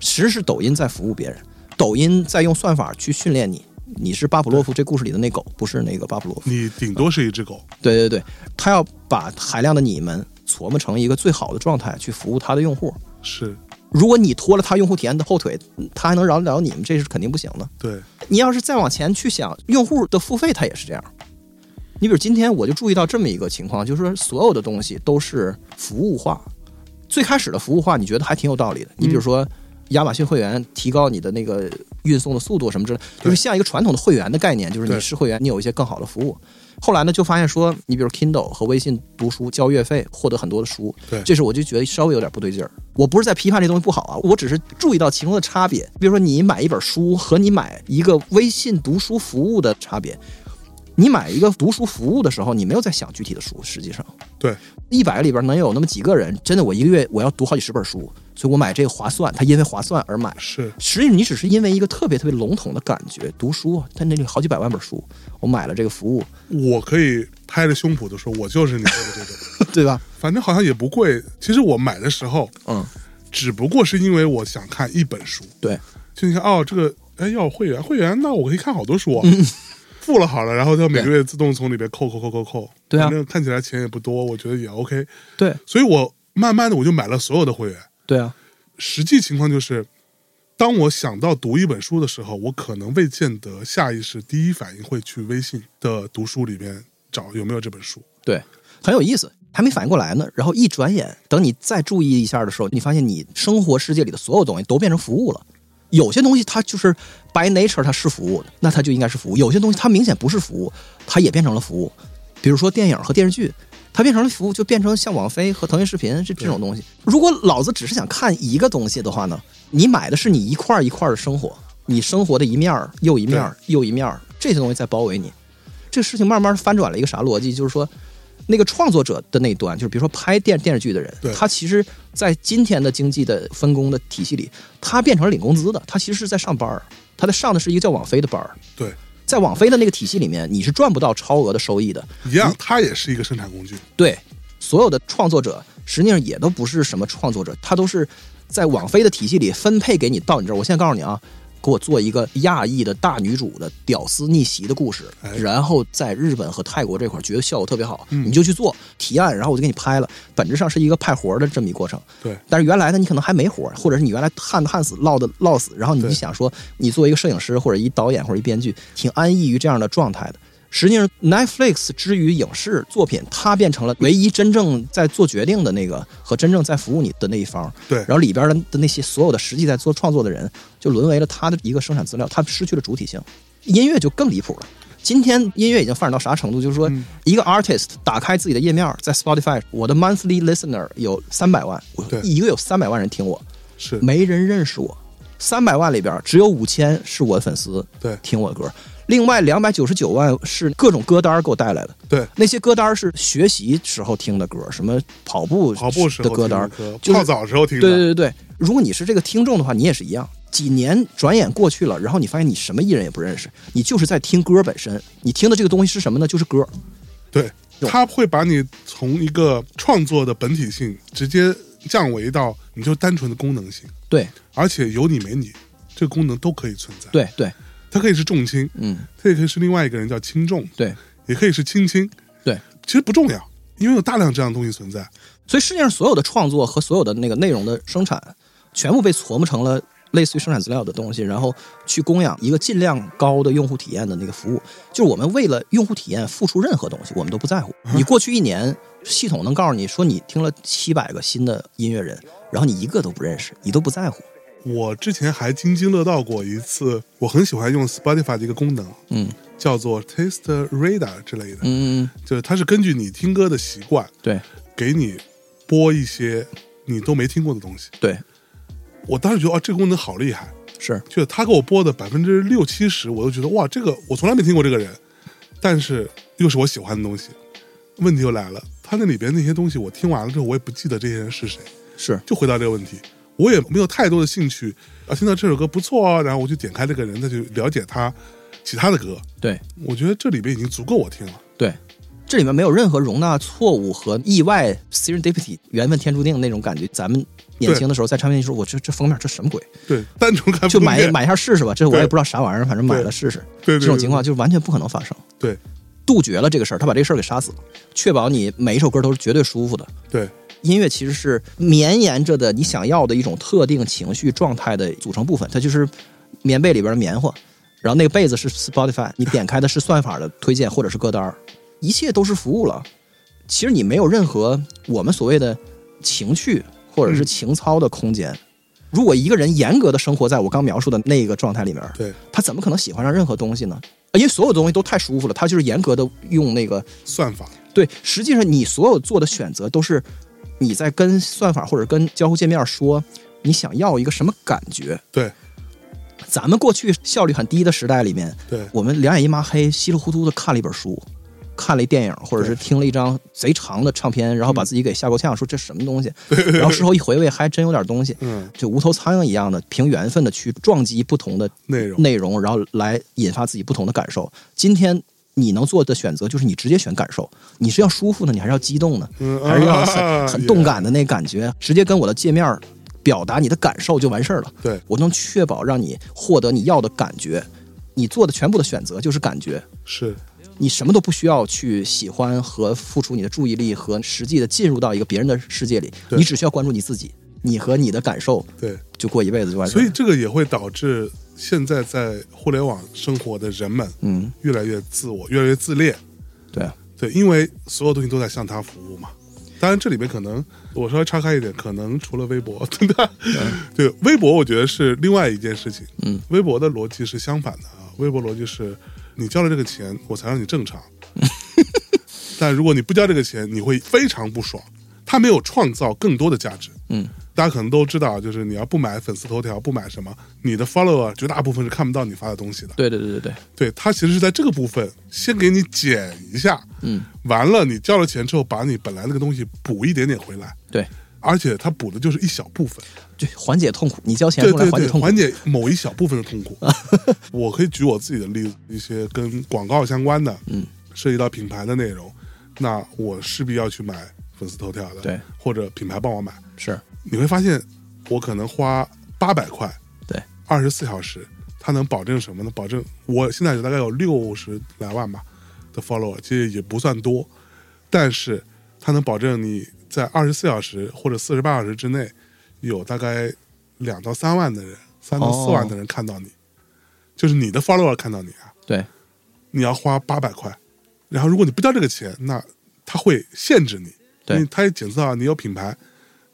其实是抖音在服务别人，抖音在用算法去训练你。你是巴甫洛夫这故事里的那狗，不是那个巴甫洛夫。你顶多是一只狗，对对对，他要把海量的你们琢磨成一个最好的状态去服务他的用户。是如果你拖了他用户体验的后腿，他还能饶得了你们？这是肯定不行的。对，你要是再往前去想，用户的付费他也是这样。你比如今天我就注意到这么一个情况，就是说所有的东西都是服务化。最开始的服务化，你觉得还挺有道理的。你比如说亚马逊会员提高你的那个运送的速度什么之类，就是像一个传统的会员的概念，就是你是会员，你有一些更好的服务。后来呢，就发现说，你比如 Kindle 和微信读书交月费，获得很多的书，对这时我就觉得稍微有点不对劲儿。我不是在批判这东西不好啊，我只是注意到其中的差别。比如说，你买一本书和你买一个微信读书服务的差别。你买一个读书服务的时候，你没有在想具体的书，实际上。对，一百个里边能有那么几个人，真的我一个月我要读好几十本书，所以我买这个划算，他因为划算而买。是。实际你只是因为一个特别特别笼统的感觉，读书，他那里好几百万本书，我买了这个服务，我可以拍着胸脯的说，我就是你说的这种，对吧？反正好像也不贵。其实我买的时候，嗯，只不过是因为我想看一本书，对，就你看哦，这个哎要会员，会员那我可以看好多书、啊，付了好了，然后它每个月自动从里边扣扣扣扣扣，对啊反正看起来钱也不多，我觉得也 OK，对，所以我慢慢的我就买了所有的会员。对啊，实际情况就是，当我想到读一本书的时候，我可能未见得下意识第一反应会去微信的读书里边找有没有这本书。对，很有意思，还没反应过来呢。然后一转眼，等你再注意一下的时候，你发现你生活世界里的所有东西都变成服务了。有些东西它就是 by nature 它是服务的，那它就应该是服务；有些东西它明显不是服务，它也变成了服务。比如说电影和电视剧，它变成了服务，就变成像网飞和腾讯视频这这种东西。如果老子只是想看一个东西的话呢，你买的是你一块一块的生活，你生活的一面又一面又一面，这些东西在包围你。这个事情慢慢翻转了一个啥逻辑？就是说，那个创作者的那端，就是比如说拍电电视剧的人，他其实，在今天的经济的分工的体系里，他变成了领工资的，他其实是在上班儿，他在上的是一个叫网飞的班儿。对，在网飞的那个体系里面，你是赚不到超额的收益的。一样，他也是一个生产工具。对，所有的创作者实际上也都不是什么创作者，他都是在网飞的体系里分配给你到你这儿。我现在告诉你啊，给我做一个亚裔的大女主的屌丝逆袭的故事，哎然后在日本和泰国这块儿觉得效果特别好，嗯你就去做提案，然后我就给你拍了。本质上是一个派活儿的这么一过程。对，但是原来呢，你可能还没活儿，或者是你原来旱的旱死，涝的涝死，然后你就想说，你作为一个摄影师或者一导演或者一编剧，挺安逸于这样的状态的。实际上，Netflix 之于影视作品，它变成了唯一真正在做决定的那个和真正在服务你的那一方。对然后里边的的那些所有的实际在做创作的人，就沦为了他的一个生产资料，他失去了主体性。音乐就更离谱了。今天音乐已经发展到啥程度？就是说嗯，一个 artist 打开自己的页面，在 Spotify，我的 monthly listener 有三百万，我对一个有三百万人听我，是，没人认识我。三百万里边只有五千是我的粉丝，对听我的歌，另外两百九十九万是各种歌单给我带来的。对，那些歌单是学习时候听的歌，什么跑步跑步时候的歌单，就是泡澡时候听的，对对对对，如果你是这个听众的话，你也是一样。几年转眼过去了，然后你发现你什么艺人也不认识，你就是在听歌本身。你听的这个东西是什么呢？就是歌。对，他会把你从一个创作的本体性直接降维到你就单纯的功能性，对而且有你没你，这个功能都可以存在。，对对，它可以是重轻，嗯，它也可以是另外一个人叫轻重，对也可以是轻轻，对。其实不重要，因为有大量这样的东西存在。所以世界上所有的创作和所有的那个内容的生产，全部被琢磨成了类似于生产资料的东西，然后去供养一个尽量高的用户体验的那个服务。就是我们为了用户体验付出任何东西，我们都不在乎。你过去一年，系统能告诉你说你听了七百个新的音乐人，然后你一个都不认识，你都不在乎。我之前还津津乐道过一次，我很喜欢用 Spotify 的一个功能，嗯。叫做 Taste Radar 之类的，嗯，就是它是根据你听歌的习惯，对。给你播一些你都没听过的东西。对。我当时觉得，啊，这个功能好厉害，是，就是他给我播的百分之六七十，我都觉得哇，这个我从来没听过这个人，但是又是我喜欢的东西。问题又来了，他那里边那些东西，我听完了之后，我也不记得这些人是谁，是。就回答这个问题，我也没有太多的兴趣啊，听到这首歌不错啊，然后我就点开这个人，再去了解他其他的歌。对我觉得这里边已经足够我听了。对，这里面没有任何容纳错误和意外 （serendipity） 缘分天注定那种感觉。咱们年轻的时候在唱片店说，我这这封面这什么鬼？对，单纯看就买买一下试试吧，这我也不知道啥玩意儿，反正买了试试。对对这种情况就是完全不可能发生，对杜绝了这个事儿，他把这个事儿给杀死了，确保你每一首歌都是绝对舒服的。对音乐其实是绵延着的你想要的一种特定情绪状态的组成部分，它就是棉被里边的棉花，然后那个被子是 Spotify，你点开的是算法的推荐或者是歌单儿，一切都是服务了。其实你没有任何我们所谓的情趣或者是情操的空间。如果一个人严格的生活在我刚描述的那个状态里面，对，他怎么可能喜欢上任何东西呢？因为所有东西都太舒服了，他就是严格的用那个算法对，实际上你所有做的选择都是你在跟算法或者跟交互界面说你想要一个什么感觉。对咱们过去效率很低的时代里面，对我们两眼一抹黑，稀里糊涂的看了一本书，看了一电影，或者是听了一张贼长的唱片，然后把自己给吓够呛，说这什么东西，然后事后一回味，还真有点东西。嗯就无头苍蝇一样的，凭缘分的去撞击不同的内容内容，然后来引发自己不同的感受。今天你能做的选择就是你直接选感受，你是要舒服呢，你还是要激动呢，嗯还是要啊很很动感的那感觉？直接跟我的界面表达你的感受就完事儿了。对我能确保让你获得你要的感觉。你做的全部的选择就是感觉，是你什么都不需要去喜欢和付出你的注意力和实际的进入到一个别人的世界里，你只需要关注你自己，你和你的感受对，就过一辈子就完事儿了。所以这个也会导致现在在互联网生活的人们嗯，越来越自我，越来越自恋。对啊，对，因为所有东西都在向他服务嘛。当然，这里面可能我稍微岔开一点，可能除了微博，对吧？对，微博我觉得是另外一件事情。嗯，微博的逻辑是相反的啊，微博逻辑是你交了这个钱，我才让你正常。但如果你不交这个钱，你会非常不爽。他没有创造更多的价值。嗯，大家可能都知道，就是你要不买粉丝头条，不买什么，你的 follower 绝大部分是看不到你发的东西的。对对对对。对，对他其实是在这个部分先给你减一下，嗯，完了你交了钱之后，把你本来那个东西补一点点回来，对，而且他补的就是一小部分，对缓解痛苦，你交钱出来对对对，缓解。缓解某一小部分的痛苦。我可以举我自己的例子，一些跟广告相关的，嗯，涉及到品牌的内容，那我势必要去买粉丝头条的，对，或者品牌帮我买，是，你会发现我可能花八百块，对，二十四小时，它能保证什么呢？保证我现在有大概有六十来万吧的 follower，其实也不算多，但是它能保证你在二十四小时或者四十八小时之内，有大概两到三万的人，三到四万的人看到你，就是你的 follower 看到你啊，对，你要花八百块，然后如果你不交这个钱，那他会限制你，对。他也检测到你有品牌，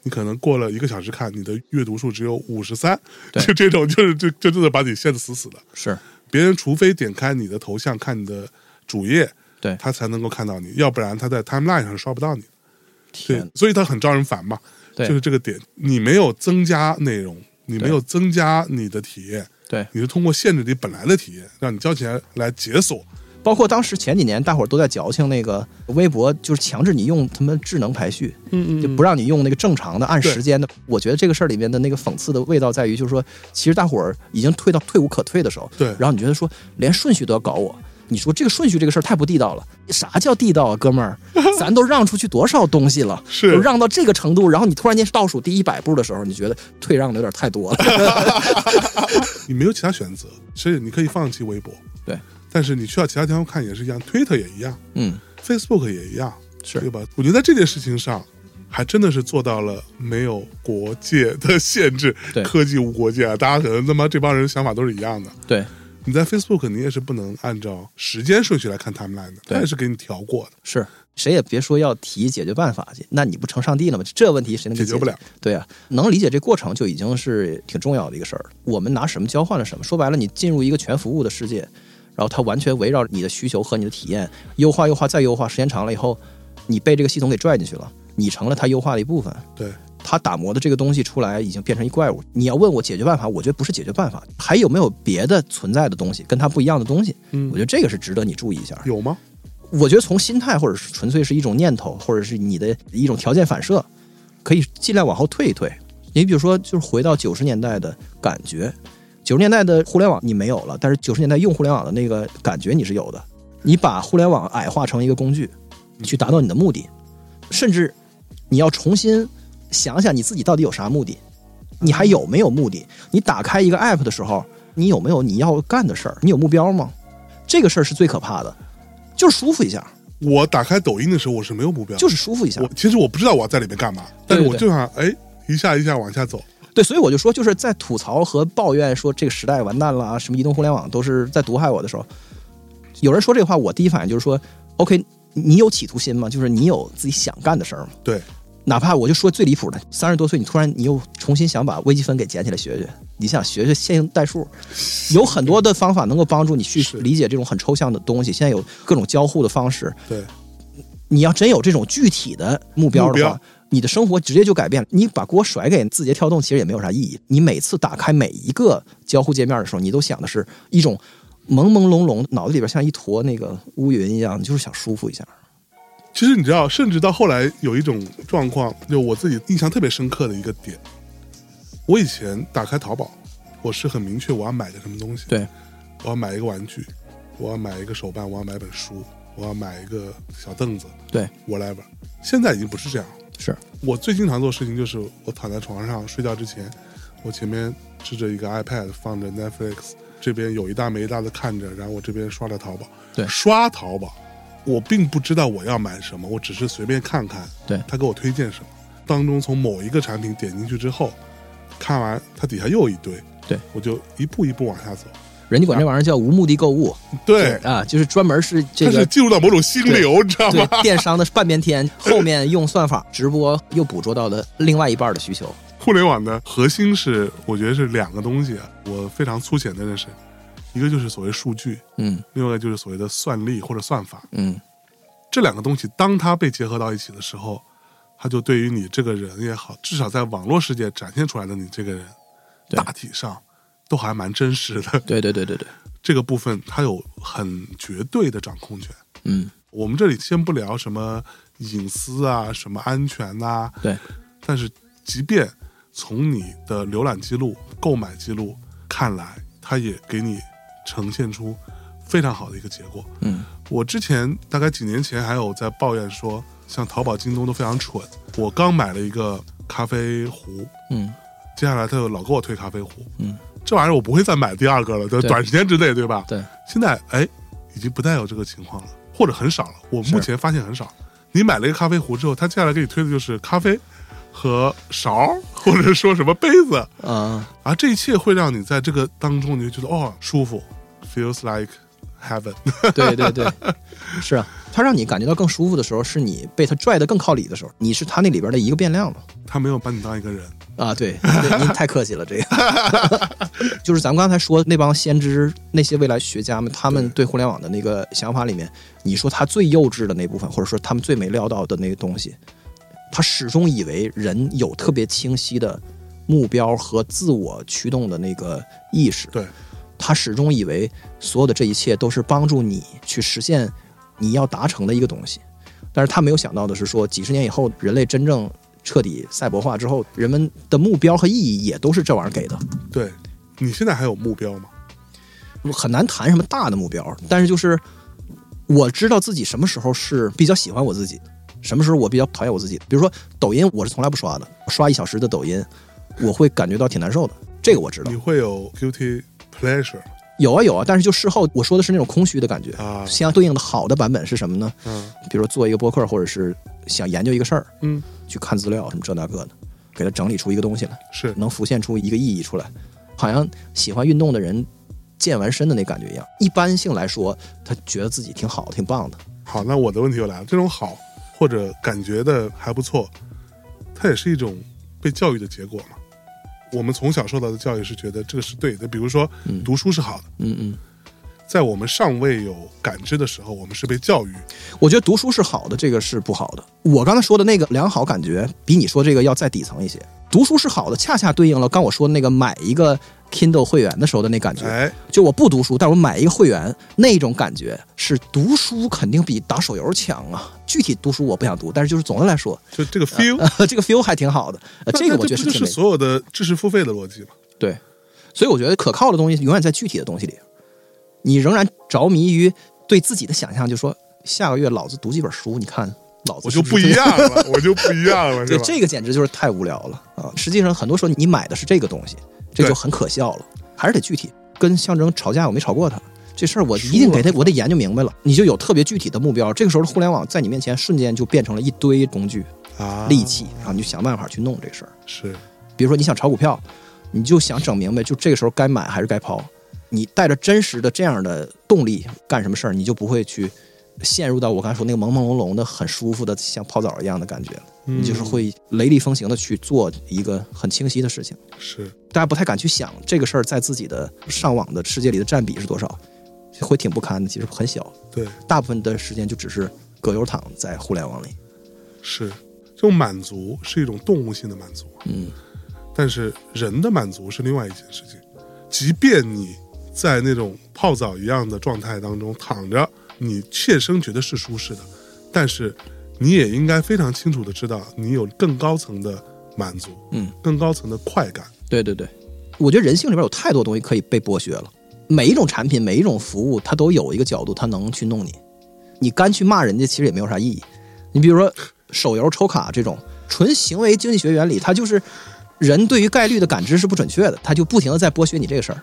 你可能过了一个小时看你的阅读数只有五十三，就这种就是就就真的把你限得死死的。是，别人除非点开你的头像看你的主页，对，他才能够看到你，要不然他在 timeline 上刷不到你。对，，所以他很招人烦嘛，对就是这个点，你没有增加内容，你没有增加你的体验，对，你是通过限制你本来的体验，让你交钱来解锁。包括当时前几年，大伙儿都在矫情那个微博，就是强制你用他们智能排序，嗯就不让你用那个正常的按时间的。我觉得这个事儿里面的那个讽刺的味道在于，就是说，其实大伙儿已经退到退无可退的时候，对然后你觉得说连顺序都要搞我。你说这个顺序这个事儿太不地道了，啥叫地道啊，哥们儿？咱都让出去多少东西了，是让到这个程度，然后你突然间倒数第一百步的时候，你觉得退让的有点太多了。你没有其他选择，所以你可以放弃微博，对，但是你去到其他地方看也是一样，Twitter 也一样嗯，，Facebook 也一样，是对吧？我觉得在这件事情上，还真的是做到了没有国界的限制对，科技无国界啊！大家可能他妈这帮人想法都是一样的。对，你在 Facebook 你也是不能按照时间顺序来看 timeline 的，它对也是给你调过的，是谁也别说要提解决办法去，那你不成上帝了吗？这问题谁能给解决不了。对啊，能理解这过程就已经是挺重要的一个事儿了。我们拿什么交换了什么？说白了，你进入一个全服务的世界，然后它完全围绕你的需求和你的体验优化、优化再优化，时间长了以后，你被这个系统给拽进去了，你成了它优化的一部分。对，它打磨的这个东西出来，已经变成一怪物。你要问我解决办法，我觉得不是解决办法，还有没有别的存在的东西跟它不一样的东西？嗯我觉得这个是值得你注意一下。有吗？我觉得从心态或者是纯粹是一种念头，或者是你的一种条件反射可以尽量往后退一退。你比如说，就是回到九十年代的感觉，九十年代的互联网你没有了，但是九十年代用互联网的那个感觉你是有的。你把互联网矮化成一个工具，去达到你的目的，甚至你要重新想想你自己到底有啥目的，你还有没有目的？你打开一个 app 的时候，你有没有你要干的事儿？你有目标吗？这个事儿是最可怕的，就是舒服一下，我打开抖音的时候，我是没有目标，就是舒服一下我。其实我不知道我要在里面干嘛，但是我就想哎一下一下往下走。对，所以我就说，就是在吐槽和抱怨说这个时代完蛋了啊，什么移动互联网都是在毒害我的时候，有人说这话，我第一反应就是说，OK，你有企图心吗？就是你有自己想干的事儿吗？对，哪怕我就说最离谱的，三十多岁你突然你又重新想把微积分给捡起来学学，你想学学线性代数，有很多的方法能够帮助你去理解这种很抽象的东西。现在有各种交互的方式，对，你要真有这种具体的目标的话你的生活直接就改变了。你把锅甩给字节跳动，其实也没有啥意义。你每次打开每一个交互界面的时候，你都想的是一种朦朦胧胧，脑子里边像一坨那个乌云一样，你就是想舒服一下。其实你知道，甚至到后来有一种状况，就我自己印象特别深刻的一个点，我以前打开淘宝，我是很明确我要买个什么东西，对，我要买一个玩具，我要买一个手办，我要买本书，我要买一个小凳子对，，whatever。现在已经不是这样了。是。我最经常做事情就是，我躺在床上睡觉之前，我前面支着一个 iPad，放着 Netflix，这边有一大没一搭的看着，然后我这边刷着淘宝。对。刷淘宝，我并不知道我要买什么，我只是随便看看，对。他给我推荐什么，当中从某一个产品点进去之后，看完它底下又一堆，对。我就一步一步往下走。人家管这玩意儿叫无目的购物，对，啊，就是专门是这个进入到某种心流，你知道吗？电商的半边天，后面用算法直播又捕捉到了另外一半的需求。互联网的核心是，我觉得是两个东西啊，我非常粗浅的认识，一个就是所谓数据，嗯另外一个就是所谓的算力或者算法。嗯，这两个东西，当它被结合到一起的时候，它就对于你这个人也好，至少在网络世界展现出来的你这个人，大体上都还蛮真实的。对对对对对，这个部分它有很绝对的掌控权。嗯我们这里先不聊什么隐私啊、什么安全呐、对，但是即便从你的浏览记录、购买记录看来，它也给你呈现出非常好的一个结果。嗯我之前大概几年前还有在抱怨说，像淘宝、京东都非常蠢。我刚买了一个咖啡壶，嗯接下来他又老给我推咖啡壶，嗯，这玩意儿我不会再买第二个了，在对短时间之内，对吧？对，现在哎，已经不再有这个情况了，或者很少了。我目前发现很少。你买了一个咖啡壶之后，他接下来给你推的就是咖啡和勺，或者说什么杯子，啊。而这一切会让你在这个当中，你就觉得哦舒服，feels like heaven。对对对，是啊，它让你感觉到更舒服的时候，是你被它拽得更靠里的时候，你是它那里边的一个变量嘛。他没有把你当一个人，啊，对，对您太客气了，这个 就是咱们刚才说那帮先知、那些未来学家们，他们对互联网的那个想法里面，你说他最幼稚的那部分，或者说他们最没料到的那个东西，他始终以为人有特别清晰的目标和自我驱动的那个意识，对，他始终以为所有的这一切都是帮助你去实现你要达成的一个东西，但是他没有想到的是说，几十年以后，人类真正彻底赛博化之后，人们的目标和意义也都是这玩意儿给的，对你现在还有目标吗？很难谈什么大的目标，但是就是我知道自己什么时候是比较喜欢我自己，什么时候我比较讨厌我自己。比如说抖音，我是从来不刷的，刷一小时的抖音，我会感觉到挺难受的，这个我知道你。会有 guilty pleasure 有啊有啊，但是就事后我说的是那种空虚的感觉。啊？相对应的好的版本是什么呢？嗯比如说做一个播客，或者是想研究一个事儿，嗯，去看资料什么这那个的，给它整理出一个东西来，是能浮现出一个意义出来，好像喜欢运动的人健完身的那感觉一样。一般性来说，他觉得自己挺好、挺棒的。好。那我的问题又来了，这种好或者感觉的还不错，它也是一种被教育的结果嘛？我们从小受到的教育是觉得这个是对的，比如说嗯读书是好的，嗯嗯，在我们尚未有感知的时候，我们是被教育。我觉得读书是好的，这个是不好的。我刚才说的那个良好感觉，比你说这个要再底层一些。读书是好的，恰恰对应了刚我说的那个买一个 Kindle 会员的时候的那感觉。哎，就我不读书，但我买一个会员，那种感觉是读书肯定比打手游强啊。具体读书我不想读，但是就是总的来说，就这个 feel，、呃，这个 feel 还挺好的。呃，这个我觉得挺没所有的知识付费的逻辑嘛？对，所以我觉得可靠的东西永远在具体的东西里。你仍然着迷于对自己的想象，就说下个月老子读几本书，你看老子我就不是是一样了，我就不一样了，对？这个简直就是太无聊了啊！实际上，很多时候你买的是这个东西，这就很可笑了。还是得具体。跟象征吵架，我没吵过他，这事儿我一定给他，我得研究明白了。你就有特别具体的目标，这个时候的互联网在你面前瞬间就变成了一堆工具、啊，利器，然后你就想办法去弄这事儿。是比如说你想炒股票，你就想整明白，就这个时候该买还是该抛。你带着真实的这样的动力干什么事儿，你就不会去陷入到我刚才说那个朦朦胧胧的、很舒服的像泡澡一样的感觉。嗯你就是会雷厉风行的去做一个很清晰的事情。是大家不太敢去想这个事儿在自己的上网的世界里的占比是多少，会挺不堪的。其实很小，对，大部分的时间就只是葛优躺在互联网里。是这种满足是一种动物性的满足，嗯，但是人的满足是另外一件事情。即便你在那种泡澡一样的状态当中躺着，你切身觉得是舒适的，但是你也应该非常清楚的知道，你有更高层的满足，嗯，更高层的快感。对对对，我觉得人性里边有太多东西可以被剥削了。每一种产品，每一种服务，它都有一个角度，它能去弄你。你干去骂人家，其实也没有啥意义。你比如说手游抽卡这种纯行为经济学原理，它就是人对于概率的感知是不准确的，它就不停的在剥削你这个事儿。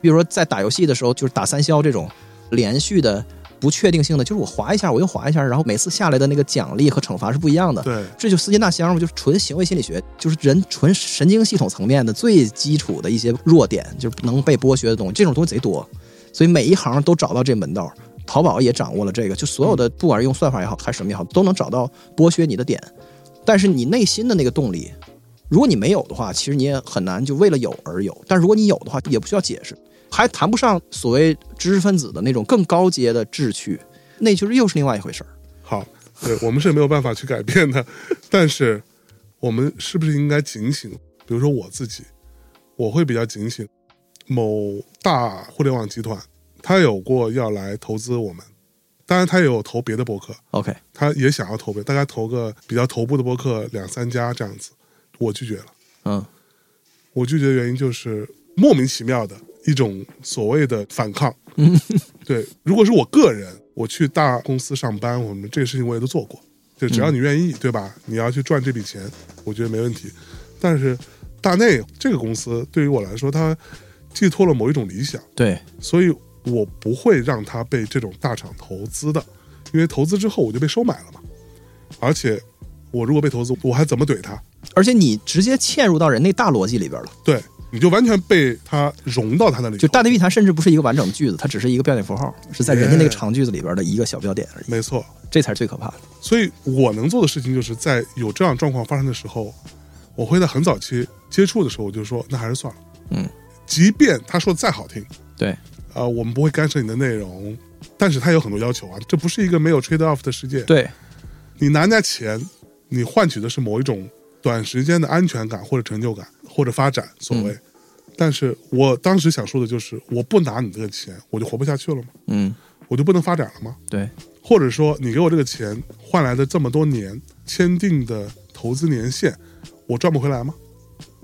比如说在打游戏的时候，就是打三消这种连续的不确定性的，就是我滑一下我又滑一下，然后每次下来的那个奖励和惩罚是不一样的。对，这就四金大箱嘛，就是纯行为心理学，就是人纯神经系统层面的最基础的一些弱点，就是能被剥削的东西，这种东西贼多，所以每一行都找到这门道。淘宝也掌握了这个，就所有的不管是用算法也好，还是什么也好，都能找到剥削你的点。但是你内心的那个动力，如果你没有的话，其实你也很难就为了有而有。但如果你有的话，也不需要解释，还谈不上所谓知识分子的那种更高阶的志趣，那就是又是另外一回事儿。好，对我们是没有办法去改变的，但是我们是不是应该警醒？比如说我自己，我会比较警醒，某大互联网集团，他有过要来投资我们，当然他也有投别的博客，OK，他也想要投别，大概投个比较头部的博客两三家这样子，我拒绝了。嗯我拒绝的原因就是莫名其妙的一种所谓的反抗。嗯，对，如果是我个人，我去大公司上班，我们这个事情我也都做过，就只要你愿意，对吧？你要去赚这笔钱，我觉得没问题。但是大内这个公司对于我来说，它寄托了某一种理想，对，所以我不会让它被这种大厂投资的，因为投资之后我就被收买了嘛。而且我如果被投资，我还怎么怼他？而且你直接嵌入到人那大逻辑里边了。对，你就完全被它融到它那里。就大内密谈甚至不是一个完整的句子，它只是一个标点符号，是在人家那个长句子里边的一个小标点而已。没错，这才是最可怕的。所以我能做的事情就是在有这样状况发生的时候，我会在很早期接触的时候，我就说那还是算了。嗯，即便他说的再好听，对，啊、我们不会干涉你的内容，但是他有很多要求啊，这不是一个没有 trade off 的世界。对，你拿人家钱，你换取的是某一种短时间的安全感或者成就感或者发展，所谓。但是我当时想说的就是，我不拿你这个钱，我就活不下去了吗？嗯，我就不能发展了吗？对，或者说，你给我这个钱换来的这么多年签订的投资年限，我赚不回来吗？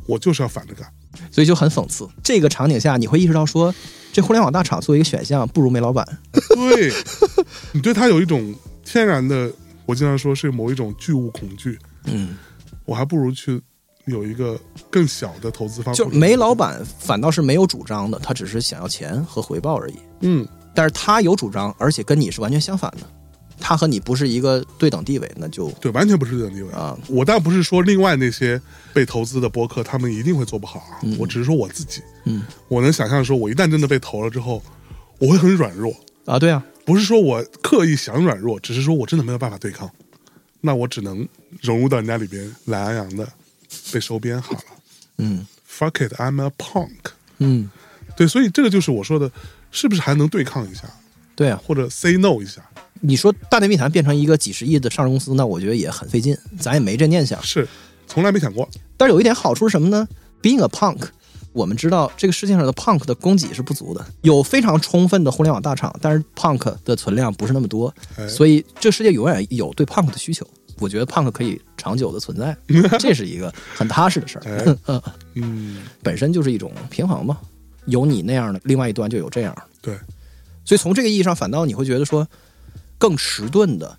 我就是要反着干。所以就很讽刺。这个场景下，你会意识到说，这互联网大厂作为一个选项，不如煤老板。对，你对他有一种天然的，我经常说是某一种巨物恐惧，嗯，我还不如去有一个更小的投资方。就煤老板反倒是没有主张的，他只是想要钱和回报而已。嗯，但是他有主张，而且跟你是完全相反的，他和你不是一个对等地位，那就对，完全不是对等地位。啊，我倒不是说另外那些被投资的博客他们一定会做不好啊，嗯。我只是说我自己，嗯。我能想象说，我一旦真的被投了之后，我会很软弱，啊，对啊，不是说我刻意想软弱，只是说我真的没有办法对抗，那我只能融入到人家里边，懒洋洋的被收编好了。嗯 Fuck it, I'm a punk。嗯，对，所以这个就是我说的，是不是还能对抗一下，对啊。或者 say no 一下？你说大内密谈变成一个几十亿的上市公司，那我觉得也很费劲，咱也没这念想。是，从来没想过。但是有一点好处是什么呢？Being a punk，我们知道这个世界上的 punk 的供给是不足的，有非常充分的互联网大厂，但是 punk 的存量不是那么多，哎所以这个世界永远有对 punk 的需求。我觉得 punk 可以长久的存在，这是一个很踏实的事儿。嗯，本身就是一种平衡嘛，有你那样的，另外一端就有这样。对，所以从这个意义上，反倒你会觉得说，更迟钝的、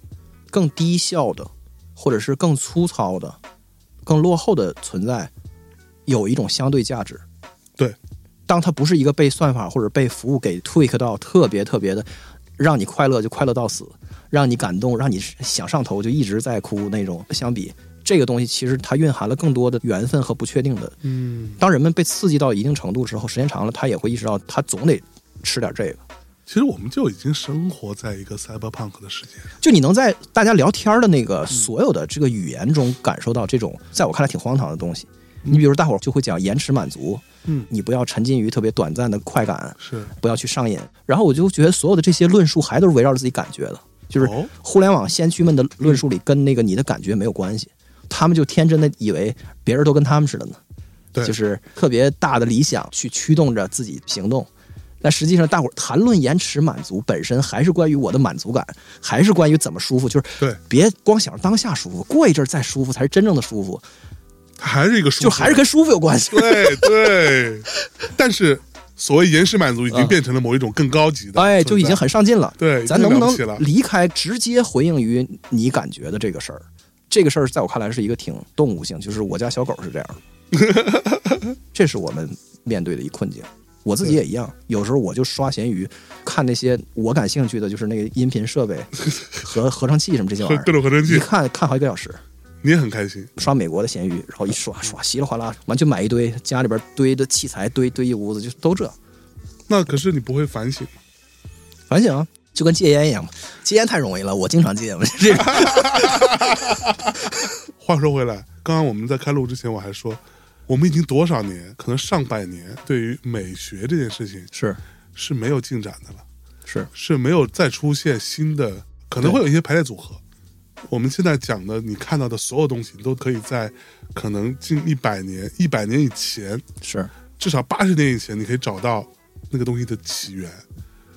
更低效的，或者是更粗糙的、更落后的存在，有一种相对价值。对，当它不是一个被算法或者被服务给 tweak 到特别特别的，让你快乐就快乐到死，让你感动，让你想上头就一直在哭那种，相比这个东西，其实它蕴含了更多的缘分和不确定的嗯，当人们被刺激到一定程度之后，时间长了，他也会意识到，他总得吃点这个。其实我们就已经生活在一个 cyberpunk 的世界。就你能在大家聊天的那个所有的这个语言中感受到这种，在我看来挺荒唐的东西。你比如大伙儿就会讲延迟满足，嗯，你不要沉浸于特别短暂的快感，是，不要去上瘾。然后我就觉得所有的这些论述还都是围绕着自己感觉的，就是哦互联网先驱们的论述里跟那个你的感觉没有关系，他们就天真的以为别人都跟他们似的呢。对，就是特别大的理想去驱动着自己行动。但实际上，大伙儿谈论延迟满足本身还是关于我的满足感，还是关于怎么舒服。就是对，别光想着当下舒服，过一阵儿再舒服才是真正的舒服，它还是一个舒服，就还是跟舒服有关系。对对。但是所谓延时满足已经嗯变成了某一种更高级的，哎，就已经很上进了。对，咱能不能？离开直接回应于你感觉的这个事儿？这个事儿在我看来是一个挺动物性，就是我家小狗是这样的，这是我们面对的一困境。我自己也一样，有时候我就刷闲鱼，看那些我感兴趣的，就是那个音频设备和合成器什么这些玩意各儿，一种合成器，看看好几个小时。你也很开心。刷美国的闲鱼，然后一刷刷稀里哗啦，完就买一堆，家里边堆的器材堆堆一屋子，就都这。那可是你不会反省，反省啊，就跟戒烟一样嘛，戒烟太容易了，我经常戒嘛，这个。话说回来，刚刚我们在开录之前，我还说，我们已经多少年，可能上百年，对于美学这件事情是。是没有进展的了，是。是没有再出现新的，可能会有一些排列组合。我们现在讲的，你看到的所有东西，都可以在可能近一百年、一百年以前，是至少八十年以前，你可以找到那个东西的起源。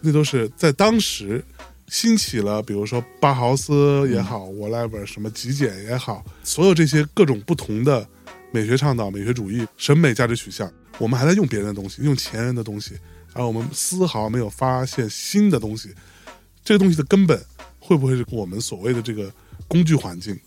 那都是在当时兴起了，比如说巴豪斯也好、w h a t e v e r 什么极简也好，所有这些各种不同的美学倡导、美学主义、审美价值取向，我们还在用别人的东西，用前人的东西，而我们丝毫没有发现新的东西。这个东西的根本会不会是我们所谓的这个工具环境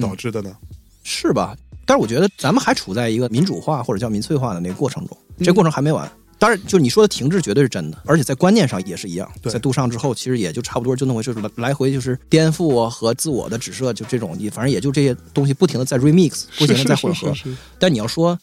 导致的呢？是吧？但是我觉得咱们还处在一个民主化或者叫民粹化的那个过程中，这过程还没完。当然，就是你说的停滞绝对是真的，而且在观念上也是一样。在杜尚之后，其实也就差不多就那么回事，来来回就是颠覆啊和自我的指涉，就这种，你反正也就这些东西不停的在 remix，不停的在混合。是是是是但你要说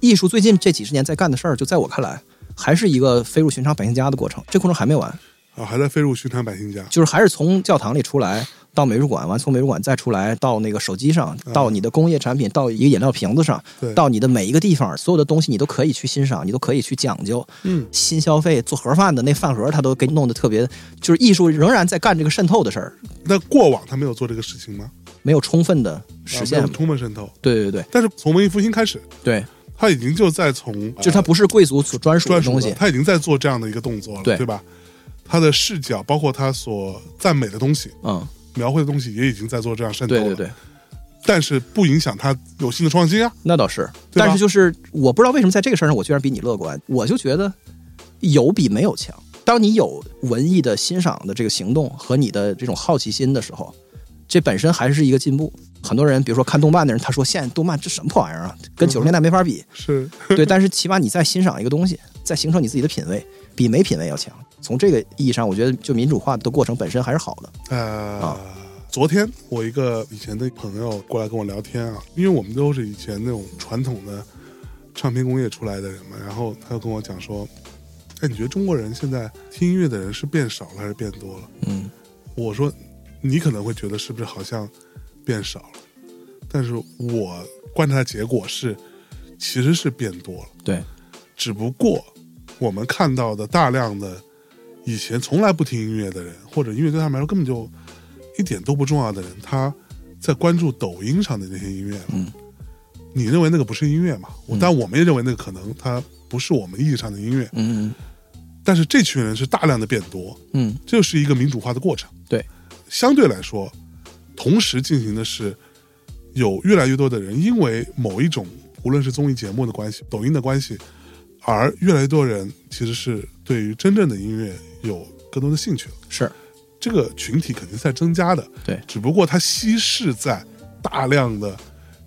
艺术最近这几十年在干的事儿，就在我看来，还是一个飞入寻常百姓家的过程。这过程还没完，啊，还在飞入寻常百姓家。就是还是从教堂里出来到美术馆，完从美术馆再出来到那个手机上，到你的工业产品，到一个饮料瓶子上，对到你的每一个地方，所有的东西你都可以去欣赏，你都可以去讲究。嗯，新消费做盒饭的那饭盒，他都给你弄得特别，就是艺术仍然在干这个渗透的事儿，那过往他没有做这个事情吗？没有充分的实现。啊充分渗透。对对对但是从文艺复兴开始，对，他已经就在从就是它不是贵族所专属的专属的东西，他已经在做这样的一个动作了，对对吧？他的视角，包括他所赞美的东西、嗯，描绘的东西，也已经在做这样渗透了。对对对。但是不影响他有新的创新啊。那倒是，但是就是我不知道为什么在这个事儿上我居然比你乐观，我就觉得有比没有强。当你有文艺的欣赏的这个行动和你的这种好奇心的时候，这本身还是一个进步。很多人，比如说看动漫的人，他说现在动漫这什么破玩意儿啊，跟九十年代没法比。是，对，但是起码你在欣赏一个东西，在形成你自己的品味，比没品味要强。从这个意义上，我觉得就民主化的过程本身还是好的。呃，啊。昨天我一个以前的朋友过来跟我聊天啊，因为我们都是以前那种传统的唱片工业出来的人嘛，然后他就跟我讲说，哎，你觉得中国人现在听音乐的人是变少了还是变多了？嗯，我说，你可能会觉得是不是好像变少了，但是我观察的结果是，其实是变多了，对，只不过我们看到的大量的以前从来不听音乐的人，或者音乐对他们来说根本就一点都不重要的人，他在关注抖音上的那些音乐了。嗯你认为那个不是音乐嘛？我但我们也认为那个可能它不是我们意义上的音乐，嗯但是这群人是大量的变多，嗯，这就是一个民主化的过程。对，相对来说，同时进行的是有越来越多的人因为某一种无论是综艺节目的关系、抖音的关系，而越来越多人其实是对于真正的音乐有更多的兴趣了。是。这个群体肯定在增加的，对。只不过它稀释在大量的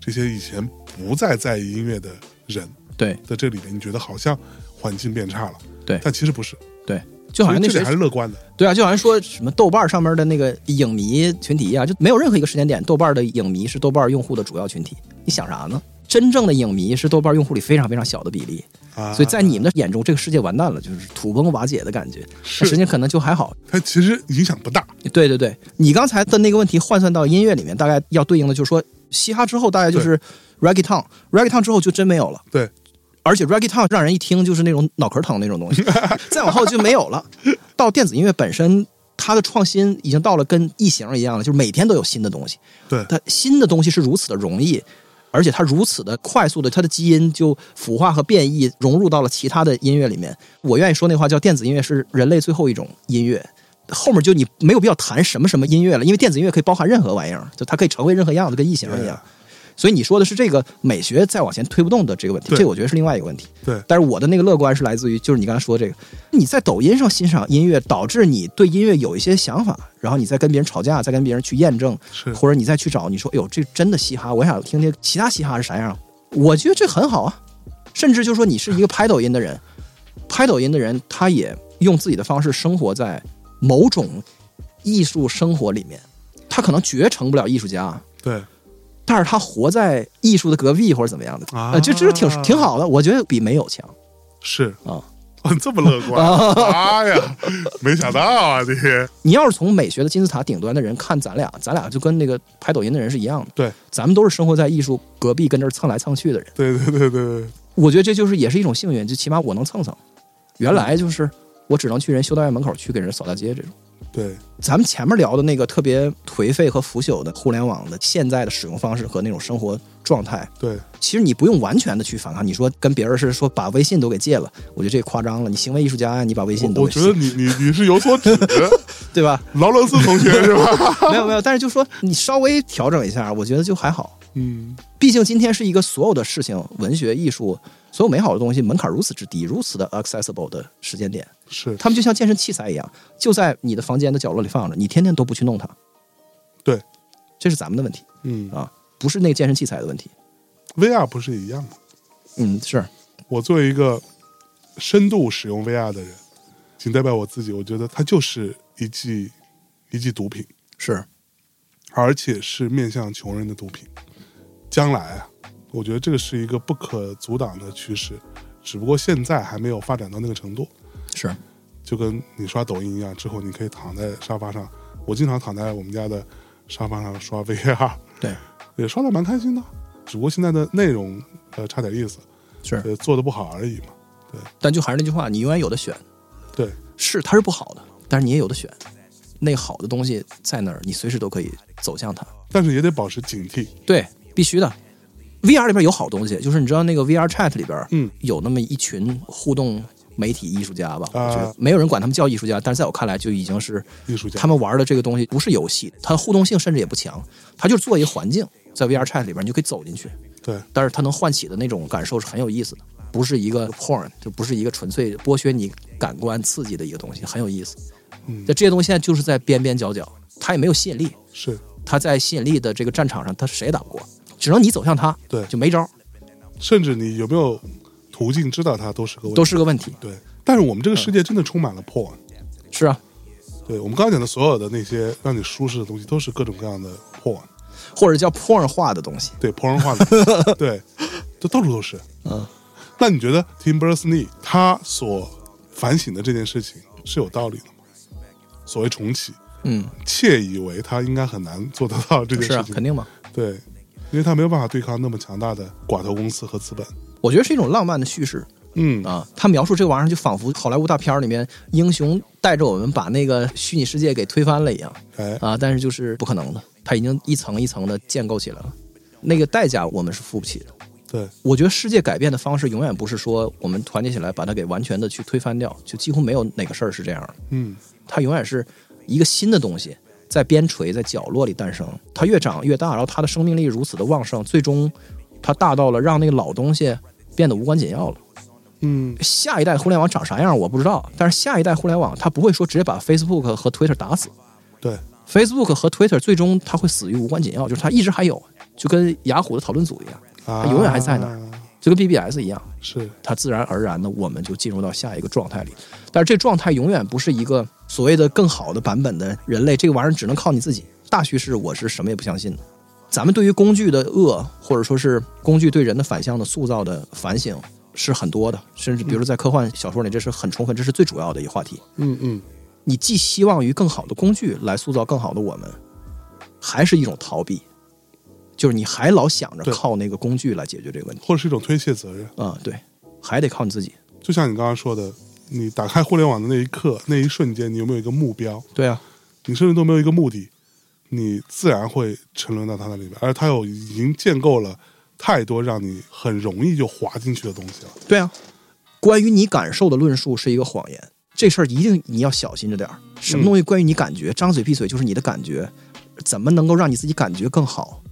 这些以前不再在意音乐的人对。在这里面，你觉得好像环境变差了，对。但其实不是，对，就好像那谁还是乐观的，对啊，就好像说什么豆瓣上面的那个影迷群体一样，就没有任何一个时间点，豆瓣的影迷是豆瓣用户的主要群体。你想啥呢？真正的影迷是豆瓣用户里非常非常小的比例，啊，所以在你们的眼中，这个世界完蛋了，就是土崩瓦解的感觉。是实际可能就还好。它其实影响不大，对对对，你刚才的那个问题换算到音乐里面，大概要对应的就是说，嘻哈之后大概就是 reggaeton，reggaeton 之后就真没有了。对，而且 reggaeton 让人一听就是那种脑壳疼那种东西，再往后就没有了。到电子音乐本身，它的创新已经到了跟异形一样了，就是每天都有新的东西。对它新的东西是如此的容易，而且它如此的快速的，它的基因就腐化和变异，融入到了其他的音乐里面。我愿意说那话叫电子音乐是人类最后一种音乐。后面就你没有必要谈什么什么音乐了，因为电子音乐可以包含任何玩意儿，就它可以成为任何样子，跟异形一样。所以你说的是这个美学再往前推不动的这个问题，这我觉得是另外一个问题。对。但是我的那个乐观是来自于，就是你刚才说的这个，你在抖音上欣赏音乐，导致你对音乐有一些想法，然后你再跟别人吵架，再跟别人去验证，是。或者你再去找，你说，哎呦，这真的嘻哈，我想听听其他嘻哈是啥样。我觉得这很好啊，甚至就说你是一个拍抖音的人，拍抖音的人，他也用自己的方式生活在某种艺术生活里面，他可能绝成不了艺术家，对但是他活在艺术的隔壁或者怎么样的，啊就，这这是挺挺好的，我觉得比没有强。是啊。哦，这么乐观，哎呀，没想到啊，这些你要是从美学的金字塔顶端的人看咱俩，咱俩就跟那个拍抖音的人是一样的，对，咱们都是生活在艺术隔壁跟这儿蹭来蹭去的人。对对对对对，我觉得这就是也是一种幸运，就起码我能蹭蹭。原来就是我只能去人修道院门口去给人扫大街这种。对咱们前面聊的那个特别颓废和腐朽的互联网的现在的使用方式和那种生活状态，对其实你不用完全的去反抗。你说跟别人是说把微信都给戒了，我觉得这夸张了。你行为艺术家呀，你把微信都给戒，我觉得你你你是有所指，对吧？劳伦斯同学是吧？没有没有，但是就说你稍微调整一下，我觉得就还好。嗯，毕竟今天是一个所有的事情，文学、艺术，所有美好的东西门槛如此之低，如此的 accessible 的时间点，是他们就像健身器材一样，就在你的房间的角落里放着，你天天都不去弄它。对，这是咱们的问题嗯啊，不是那个健身器材的问题。，VR 不是也一样吗？嗯，是我作为一个深度使用 VR 的人，仅代表我自己，我觉得它就是一剂一剂毒品，是，而且是面向穷人的毒品。将来啊，我觉得这个是一个不可阻挡的趋势，只不过现在还没有发展到那个程度。是，就跟你刷抖音一样，之后你可以躺在沙发上。我经常躺在我们家的沙发上刷 VR，对，也刷的蛮开心的。只不过现在的内容呃差点意思，是，呃做的不好而已嘛。对但就还是那句话，你永远有的选。对，是它是不好的，但是你也有的选。那好的东西在那儿，你随时都可以走向它。但是也得保持警惕。对，必须的。VR 里边有好东西，就是你知道那个 VR Chat 里边，嗯，有那么一群互动媒体艺术家吧，啊。我觉得没有人管他们叫艺术家，但是在我看来就已经是艺术家。他们玩的这个东西不是游戏，它互动性甚至也不强，它就是做一个环境，在 VR Chat 里边你就可以走进去，对，但是它能唤起的那种感受是很有意思的，不是一个 porn，就不是一个纯粹剥削你感官刺激的一个东西，很有意思。嗯。那这些东西现在就是在边边角角，它也没有吸引力，是。它在吸引力的这个战场上，它谁也打不过，只能你走向它，对。就没招，甚至你有没有途径知道它都是个问题。都是个问题。对，但是我们这个世界真的充满了 porn。是啊，对我们刚刚讲的所有的那些让你舒适的东西，都是各种各样的 porn。或者叫 porn 化的东西。对，破人化的，对，就到处都是。嗯，那你觉得 Tim Berners-Lee 他所反省的这件事情是有道理的吗？所谓重启，嗯，窃以为他应该很难做得到这件是啊，事情，肯定嘛。对，因为他没有办法对抗那么强大的寡头公司和资本。我觉得是一种浪漫的叙事嗯，啊。他描述这个玩意儿，就仿佛好莱坞大片儿里面英雄带着我们把那个虚拟世界给推翻了一样哎，啊。但是就是不可能的，它已经一层一层的建构起来了，那个代价我们是付不起的。对，我觉得世界改变的方式永远不是说我们团结起来把它给完全的去推翻掉，就几乎没有哪个事儿是这样的。嗯它永远是一个新的东西在边陲在角落里诞生，它越长越大，然后它的生命力如此的旺盛，最终它大到了让那个老东西变得无关紧要了。嗯下一代互联网长啥样我不知道，但是下一代互联网它不会说直接把 Facebook 和 Twitter 打死对，，Facebook 和 Twitter 最终它会死于无关紧要，就是它一直还有，就跟雅虎的讨论组一样，它，永远还在那儿就跟 BBS 一样。是它自然而然的我们就进入到下一个状态里。但是这状态永远不是一个所谓的更好的版本的人类，这个玩意儿只能靠你自己。大趋势我是什么也不相信的。咱们对于工具的恶，或者说是工具对人的反向的塑造的反省是很多的，甚至比如说在科幻小说里，这是很充分，这是最主要的一个话题。嗯嗯你寄希望于更好的工具来塑造更好的我们，还是一种逃避，就是你还老想着靠那个工具来解决这个问题或者是一种推卸责任。啊、对，还得靠你自己。就像你刚刚说的，你打开互联网的那一刻、那一瞬间，你有没有一个目标？对啊，你甚至都没有一个目的，你自然会沉沦到他那里边，而他有已经建构了太多让你很容易就滑进去的东西了。对啊，关于你感受的论述是一个谎言，这事儿一定你要小心着点儿。什么东西关于你感觉，张嘴闭嘴就是你的感觉，怎么能够让你自己感觉更好？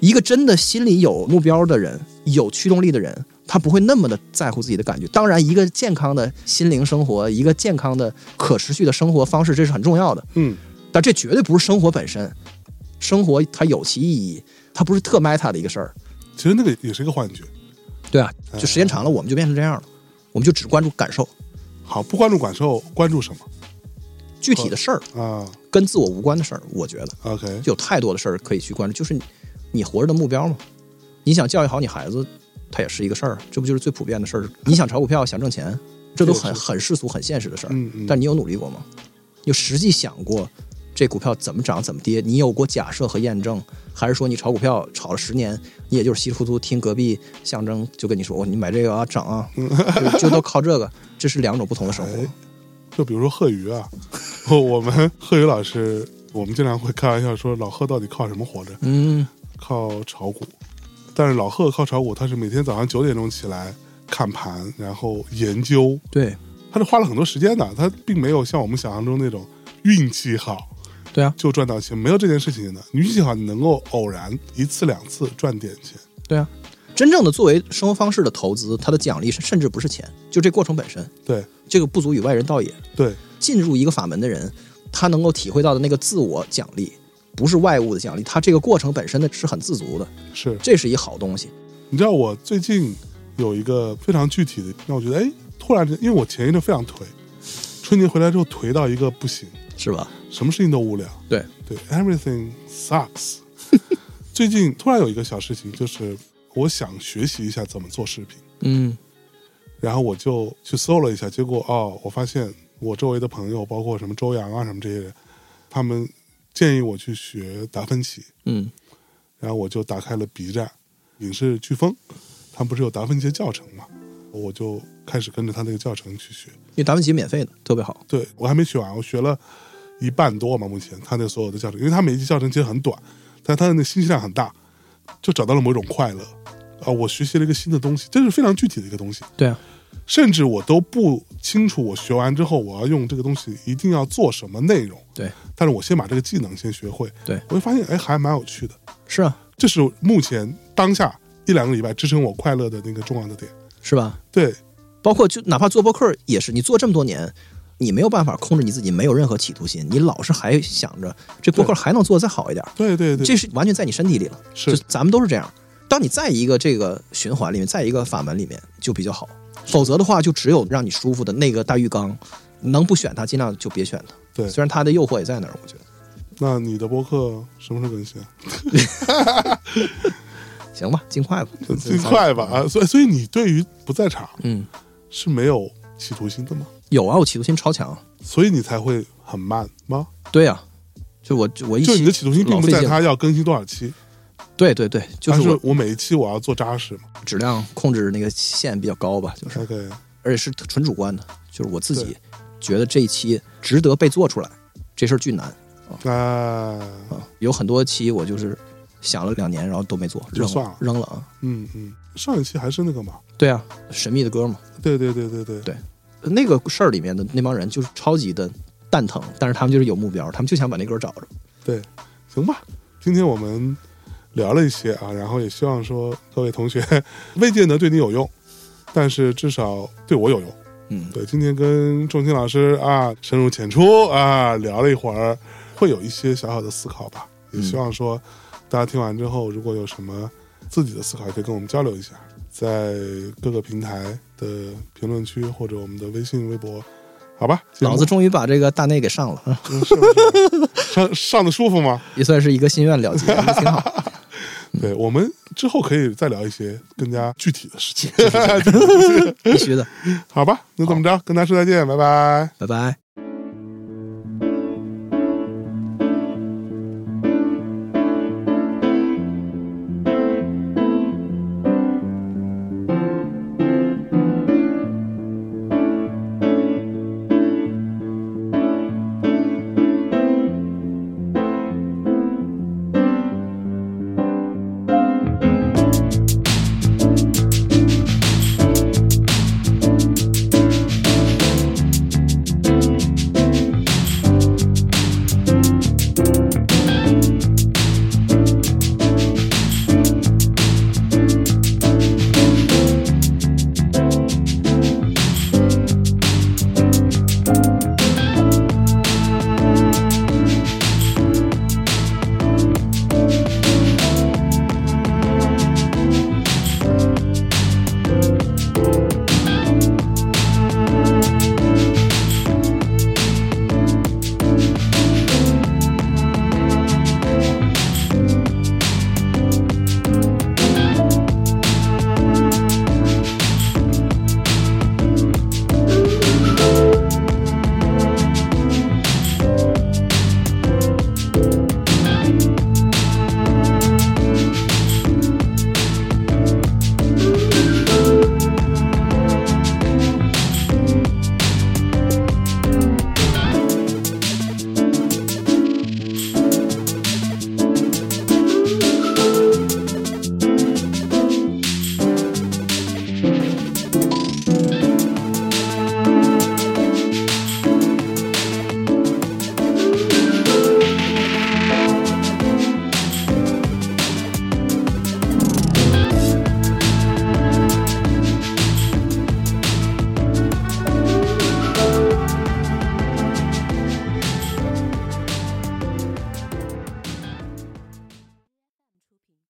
一个真的心里有目标的人，有驱动力的人，他不会那么的在乎自己的感觉。当然，一个健康的心灵生活，一个健康的可持续的生活方式，这是很重要的。嗯，但这绝对不是生活本身。生活它有其意义，它不是特 meta 的一个事儿。其实那个也是一个幻觉。对啊，就时间长了，我们就变成这样了，我们就只关注感受，好，不关注感受，关注什么具体的事儿啊跟自我无关的事儿，我觉得？OK，就有太多的事儿可以去关注，就是你你活着的目标嘛。你想教育好你孩子，它也是一个事儿，这不就是最普遍的事儿？你想炒股票，想挣钱，这都很很世俗、很现实的事儿。嗯嗯，但你有努力过吗？有实际想过这股票怎么涨、怎么跌？你有过假设和验证，还是说你炒股票炒了十年，你也就是稀里糊涂听隔壁象征就跟你说，哦，你买这个啊涨啊，就就都靠这个，这是两种不同的生活。哎就比如说贺宇啊，我们贺宇老师，我们经常会开玩笑说，老贺到底靠什么活着？嗯，靠炒股。但是老贺靠炒股，他是每天早上九点钟起来看盘，然后研究，对他是花了很多时间的。他并没有像我们想象中那种运气好对啊，就赚到钱，没有这件事情的。你运气好，你能够偶然一次两次赚点钱。对啊，真正的作为生活方式的投资，它的奖励是甚至不是钱，就这过程本身，对这个不足与外人道也。对，进入一个法门的人，他能够体会到的那个自我奖励，不是外物的奖励，他这个过程本身的是很自足的，是。这是一好东西。你知道我最近有一个非常具体的，让我觉得哎，突然间，因为我前一阵非常颓，春节回来之后颓到一个不行，是吧？什么事情都无聊。对对，everything sucks。最近突然有一个小事情，就是我想学习一下怎么做视频，嗯然后我就去搜了一下，结果哦，我发现我周围的朋友，包括什么周洋啊什么这些人，他们建议我去学达芬奇，嗯然后我就打开了 B 站，影视飓风，他们不是有达芬奇的教程嘛，我就开始跟着他那个教程去学。因为达芬奇免费的，特别好。对我还没学完，我学了一半多嘛，目前他那所有的教程，因为他每一期教程其实很短，但他的那信息量很大，就找到了某种快乐。啊、我学习了一个新的东西，这是非常具体的一个东西，对。啊，甚至我都不清楚我学完之后我要用这个东西一定要做什么内容，对。但是我先把这个技能先学会，对，我会发现哎还蛮有趣的，是啊，这是目前当下一两个礼拜支撑我快乐的那个重要的点。是吧？对。包括就哪怕做播客也是，你做这么多年，你没有办法控制你自己，没有任何企图心，你老是还想着这播客还能做得再好一点，对对对，这是完全在你身体里了。是就咱们都是这样。当你在一个这个循环里面，在一个法门里面就比较好，否则的话就只有让你舒服的那个大浴缸，能不选它尽量就别选它。对虽然它的诱惑也在那儿，我觉得那你的播客什么时候更新啊？行吧，尽快吧，尽快吧啊！所以所以你对于不在场嗯，是没有企图心的吗？有啊，我企图心超强。所以你才会很慢吗？对呀、就我我一期就你的企图心并不在老费劲。它要更新多少期，对对对，就是我是我每一期我要做扎实嘛。质量控制那个线比较高吧，就是。而且是纯主观的，就是我自己觉得这一期值得被做出来，这事儿巨难。啊，啊。有很多期我就是想了两年，然后都没做，扔了。扔了啊。嗯嗯，上一期还是那个嘛，对啊，神秘的歌嘛，对对对对对。对那个事儿里面的那帮人就是超级的蛋疼，但是他们就是有目标，他们就想把那歌找着。对，行吧。今天我们聊了一些啊，然后也希望说各位同学未见得对你有用，但是至少对我有用。嗯，对，今天跟仲卿老师啊深入浅出啊聊了一会儿，会有一些小小的思考吧。也希望说大家听完之后，如果有什么自己的思考，也可以跟我们交流一下，在各个平台的评论区或者我们的微信、微博，好吧？老子终于把这个大内给上了，嗯是不是上上的舒服吗？也算是一个心愿了结，挺好。对，我们之后可以再聊一些更加具体的事情，必须的，好吧？那这么着，跟大家说再见，拜拜。拜拜。